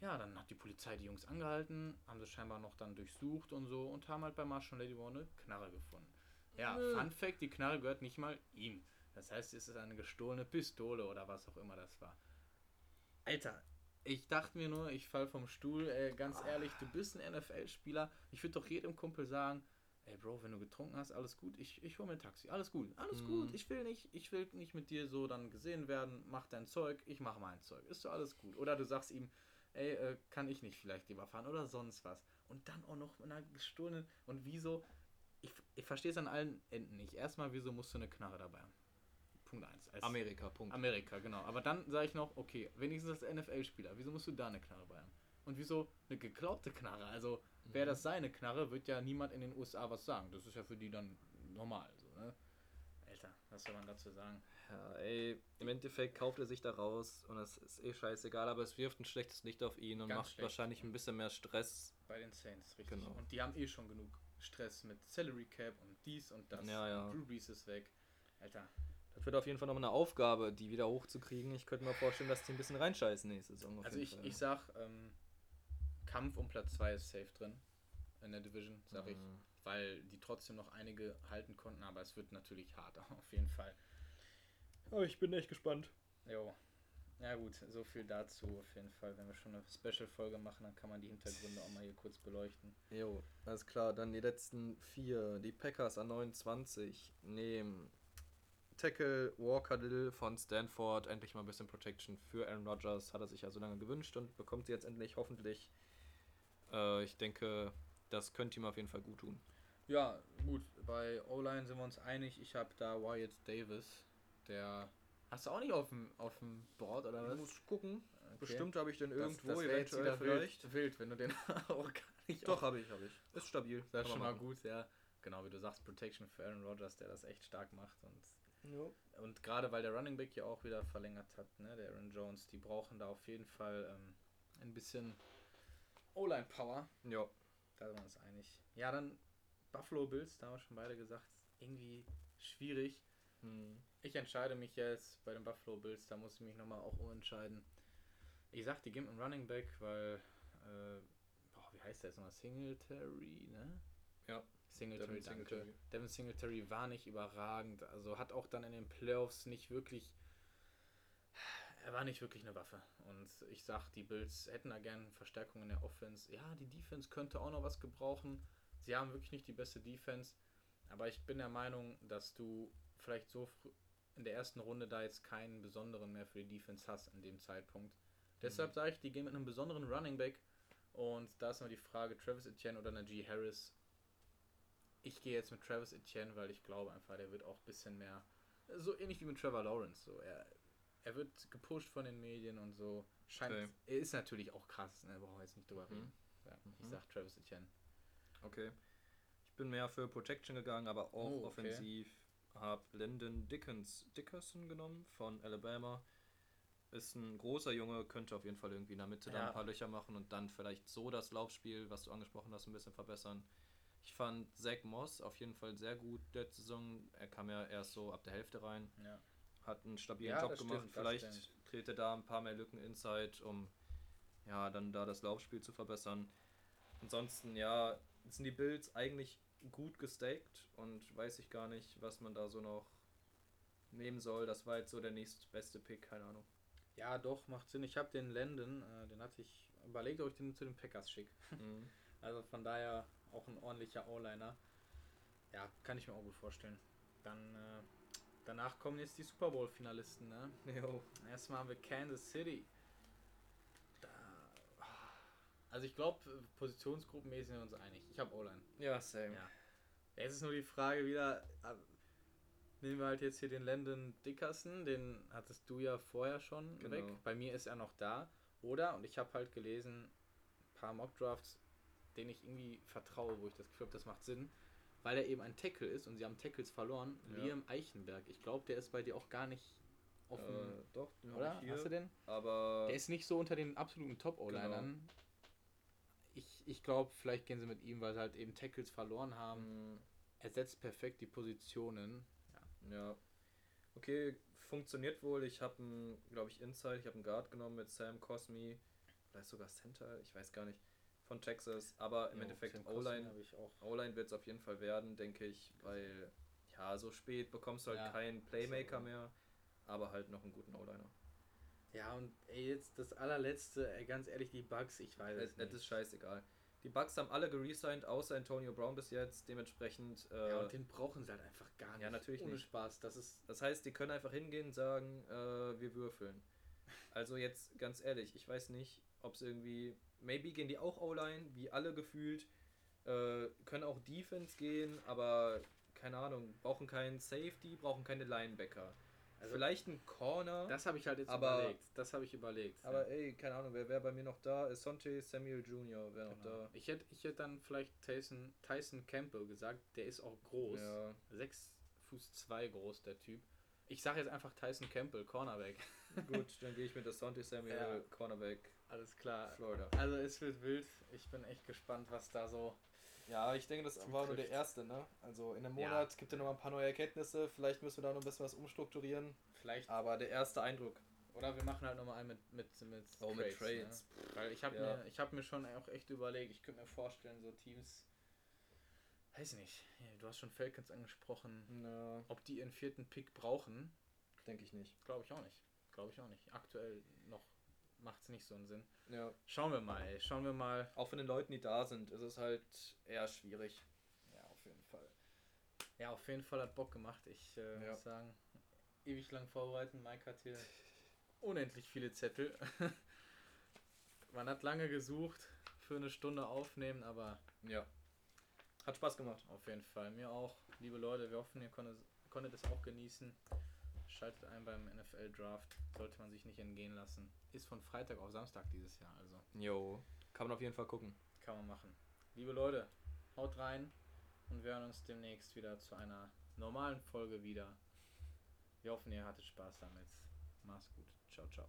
ja, dann hat die Polizei die Jungs angehalten, haben sie scheinbar noch dann durchsucht und so und haben halt bei Marshall Lady War eine Knarre gefunden. Ja, Nö. Fun Fact, die Knarre gehört nicht mal ihm. Das heißt, es ist eine gestohlene Pistole oder was auch immer das war. Alter, ich dachte mir nur, ich fall vom Stuhl. Ey, ganz ah. ehrlich, du bist ein NFL-Spieler. Ich würde doch jedem Kumpel sagen, ey Bro, wenn du getrunken hast, alles gut, ich, ich hole mir ein Taxi. Alles gut, alles mhm. gut. Ich will nicht, ich will nicht mit dir so dann gesehen werden. Mach dein Zeug, ich mach mein Zeug. Ist so alles gut. Oder du sagst ihm, ey, äh, kann ich nicht vielleicht lieber fahren oder sonst was. Und dann auch noch mit einer gestohlenen. Und wieso? Ich, ich verstehe es an allen Enden nicht. Erstmal, wieso musst du eine Knarre dabei haben? Punkt 1. Amerika, Punkt. Amerika, genau. Aber dann sage ich noch, okay, wenigstens als NFL-Spieler, wieso musst du da eine Knarre bei haben? Und wieso eine geklaute Knarre? Also, mhm. wäre das seine Knarre, wird ja niemand in den USA was sagen. Das ist ja für die dann normal. So, ne? Alter, was soll man dazu sagen? Ja, ey, im Endeffekt kauft er sich da raus und es ist eh scheißegal, aber es wirft ein schlechtes Licht auf ihn und Ganz macht schlecht. wahrscheinlich ein bisschen mehr Stress. Bei den Saints, richtig. Genau. Und die haben eh schon genug Stress mit Salary Cap und dies und das. Ja, ja. Drew Brees ist weg. Alter, das wird auf jeden Fall nochmal eine Aufgabe, die wieder hochzukriegen. Ich könnte mir vorstellen, dass die ein bisschen reinscheißen nächste Saison. Also ich, ich sag, ähm, Kampf um Platz 2 ist safe drin in der Division, sag mhm. ich. Weil die trotzdem noch einige halten konnten, aber es wird natürlich hart, auf jeden Fall. Aber ich bin echt gespannt. Jo. Ja gut, so viel dazu auf jeden Fall. Wenn wir schon eine Special-Folge machen, dann kann man die Hintergründe auch mal hier kurz beleuchten. Jo, alles klar. Dann die letzten vier. Die Packers an 29 nehmen Tackle Walker Little von Stanford endlich mal ein bisschen Protection für Aaron Rodgers. Hat er sich ja so lange gewünscht und bekommt sie jetzt endlich hoffentlich. Äh, ich denke, das könnte ihm auf jeden Fall gut tun. Ja, gut. Bei O-Line sind wir uns einig. Ich habe da Wyatt Davis. Der. Hast du auch nicht auf dem, auf dem Board oder was? Ich muss gucken. Okay. Bestimmt habe ich den irgendwo das, das eventuell vielleicht. Wild, wenn du den auch gar nicht. Doch, habe ich, habe ich. Ist stabil. Das ist schon mal gut, ja. Genau, wie du sagst, Protection für Aaron Rodgers, der das echt stark macht und ja. Und gerade weil der Running Back ja auch wieder verlängert hat, ne, der Aaron Jones, die brauchen da auf jeden Fall ähm, ein bisschen O-Line Power. Ja. Da sind wir uns einig. Ja, dann Buffalo Bills, da haben wir schon beide gesagt, irgendwie schwierig. Hm. Ich entscheide mich jetzt bei den Buffalo Bills, da muss ich mich nochmal auch umentscheiden. Ich sag, die geben einen Running Back, weil, äh, boah, wie heißt der jetzt nochmal? Singletary, ne? Ja. Singletary, Devin Singletary. Devin Singletary war nicht überragend, also hat auch dann in den Playoffs nicht wirklich. Er war nicht wirklich eine Waffe. Und ich sag, die Bills hätten da gerne Verstärkung in der Offense. Ja, die Defense könnte auch noch was gebrauchen. Sie haben wirklich nicht die beste Defense. Aber ich bin der Meinung, dass du vielleicht so in der ersten Runde da jetzt keinen besonderen mehr für die Defense hast in dem Zeitpunkt. Mhm. Deshalb sage ich, die gehen mit einem besonderen Running Back. Und da ist noch die Frage, Travis Etienne oder Najee Harris ich gehe jetzt mit Travis Etienne, weil ich glaube einfach, der wird auch ein bisschen mehr, so ähnlich wie mit Trevor Lawrence. So. Er, er wird gepusht von den Medien und so. Scheint, okay. Er ist natürlich auch krass, ne? brauchen wir jetzt nicht drüber mhm. reden. Ja, mhm. Ich sag Travis Etienne. Okay. Ich bin mehr für Protection gegangen, aber auch oh, okay. offensiv. Hab Lyndon Dickens, Dickerson genommen von Alabama. Ist ein großer Junge, könnte auf jeden Fall irgendwie in der Mitte ja. da ein paar Löcher machen und dann vielleicht so das Laufspiel, was du angesprochen hast, ein bisschen verbessern. Ich fand Zach Moss auf jeden Fall sehr gut der Saison. Er kam ja erst so ab der Hälfte rein. Ja. Hat einen stabilen ja, Job gemacht. Stimmt, Vielleicht dreht er da ein paar mehr Lücken inside, um ja dann da das Laufspiel zu verbessern. Ansonsten, ja, sind die Bills eigentlich gut gestaked und weiß ich gar nicht, was man da so noch nehmen soll. Das war jetzt so der nächstbeste Pick, keine Ahnung. Ja, doch, macht Sinn. Ich habe den Landon, äh, den hatte ich überlegt, ob ich den zu den Packers schicke. Mhm. Also von daher auch ein ordentlicher O-Liner. Ja, kann ich mir auch gut vorstellen. Dann äh, danach kommen jetzt die Super Bowl-Finalisten, ne? Jo. Erstmal haben wir Kansas City. Da, also ich glaube, positionsgruppenmäßig sind wir uns einig. Ich habe O-Line. Ja, same. Ja. Jetzt ist nur die Frage wieder, äh, nehmen wir halt jetzt hier den Landon Dickerson, den hattest du ja vorher schon genau. weg. Bei mir ist er noch da. Oder, und ich habe halt gelesen, ein paar Mock-Drafts, den ich irgendwie vertraue, wo ich das Gefühl habe, das macht Sinn, weil er eben ein Tackle ist und sie haben Tackles verloren. Ja. Liam Eichenberg. Ich glaube, der ist bei dir auch gar nicht offen. Äh, doch, oder? Hier, Hast du den? Aber. Der ist nicht so unter den absoluten Top-O-Linern. Genau. Ich, ich glaube, vielleicht gehen sie mit ihm, weil sie halt eben Tackles verloren haben. Mhm. Er setzt perfekt die Positionen. Ja. ja. Okay, funktioniert wohl. Ich habe einen, glaube ich, Inside, ich habe einen Guard genommen mit Sam Cosmi vielleicht sogar Center, ich weiß gar nicht, von Texas. Aber im Jo, Endeffekt O-Line wird es auf jeden Fall werden, denke ich, weil ja, so spät bekommst du halt Ja, keinen Playmaker so. mehr, aber halt noch einen guten O-Liner. Ja, und ey, jetzt das allerletzte, ey, ganz ehrlich, die Bugs, ich weiß es Es nicht. es ist scheißegal. Die Bucks haben alle geresigned, außer Antonio Brown bis jetzt, dementsprechend. Äh, ja, und den brauchen sie halt einfach gar nicht. Ja, natürlich Ohne nicht. Spaß, das ist. das heißt, die können einfach hingehen und sagen, äh, wir würfeln. Also jetzt ganz ehrlich, ich weiß nicht, ob es irgendwie. Maybe gehen die auch O-Line, wie alle gefühlt. Äh, können auch Defense gehen, aber keine Ahnung, brauchen keinen Safety, brauchen keine Linebacker. Also, Vielleicht ein Corner. das habe ich halt jetzt aber- überlegt. Das habe ich überlegt. aber ey, keine Ahnung, wer wäre bei mir noch da? Sonte Samuel Jr. wäre noch Genau. da. Ich hätte ich hätt dann vielleicht Tyson, Tyson Campbell gesagt, der ist auch groß. Ja. 6 Fuß 2 groß, der Typ. Ich sage jetzt einfach Tyson Campbell, Cornerback. Gut, dann gehe ich mit der Sonte Samuel Ja. Cornerback Alles klar. Florida. Also es wird wild. Ich bin echt gespannt, was da so. Ja, ich denke, das war nur der erste, ne? Also in einem Ja. Monat gibt es ja noch mal ein paar neue Erkenntnisse. Vielleicht müssen wir da noch ein bisschen was umstrukturieren. Vielleicht. Aber der erste Eindruck. Oder wir machen halt nochmal einen mit, mit, mit Oh, mit Trades. Ne? Weil ich habe Ja. mir, ich hab mir schon auch echt überlegt, ich könnte mir vorstellen, so Teams. Weiß nicht. Du hast schon Falcons angesprochen. Na, Ob die ihren vierten Pick brauchen, denke ich nicht. glaube ich auch nicht. Glaube ich auch nicht. Aktuell noch macht es nicht so einen Sinn. Ja. Schauen wir mal, ey. Schauen wir mal. Auch von den Leuten, die da sind, ist es halt eher schwierig. Ja, auf jeden Fall. Ja, auf jeden Fall hat Bock gemacht. Ich äh, Ja. muss sagen, ewig lang vorbereiten. Mike hat hier unendlich viele Zettel. Man hat lange gesucht für eine Stunde aufnehmen, aber Ja. Hat Spaß gemacht. auf jeden Fall. Mir auch. Liebe Leute, wir hoffen, ihr konntet, konntet es auch genießen. Schaltet ein beim NFL Draft. Sollte man sich nicht entgehen lassen. Ist von Freitag auf Samstag dieses Jahr, also Jo. Kann man auf jeden Fall gucken. kann man machen. Liebe Leute, haut rein und wir hören uns demnächst wieder zu einer normalen Folge wieder. Wir hoffen, ihr hattet Spaß damit. Mach's gut. Ciao, ciao.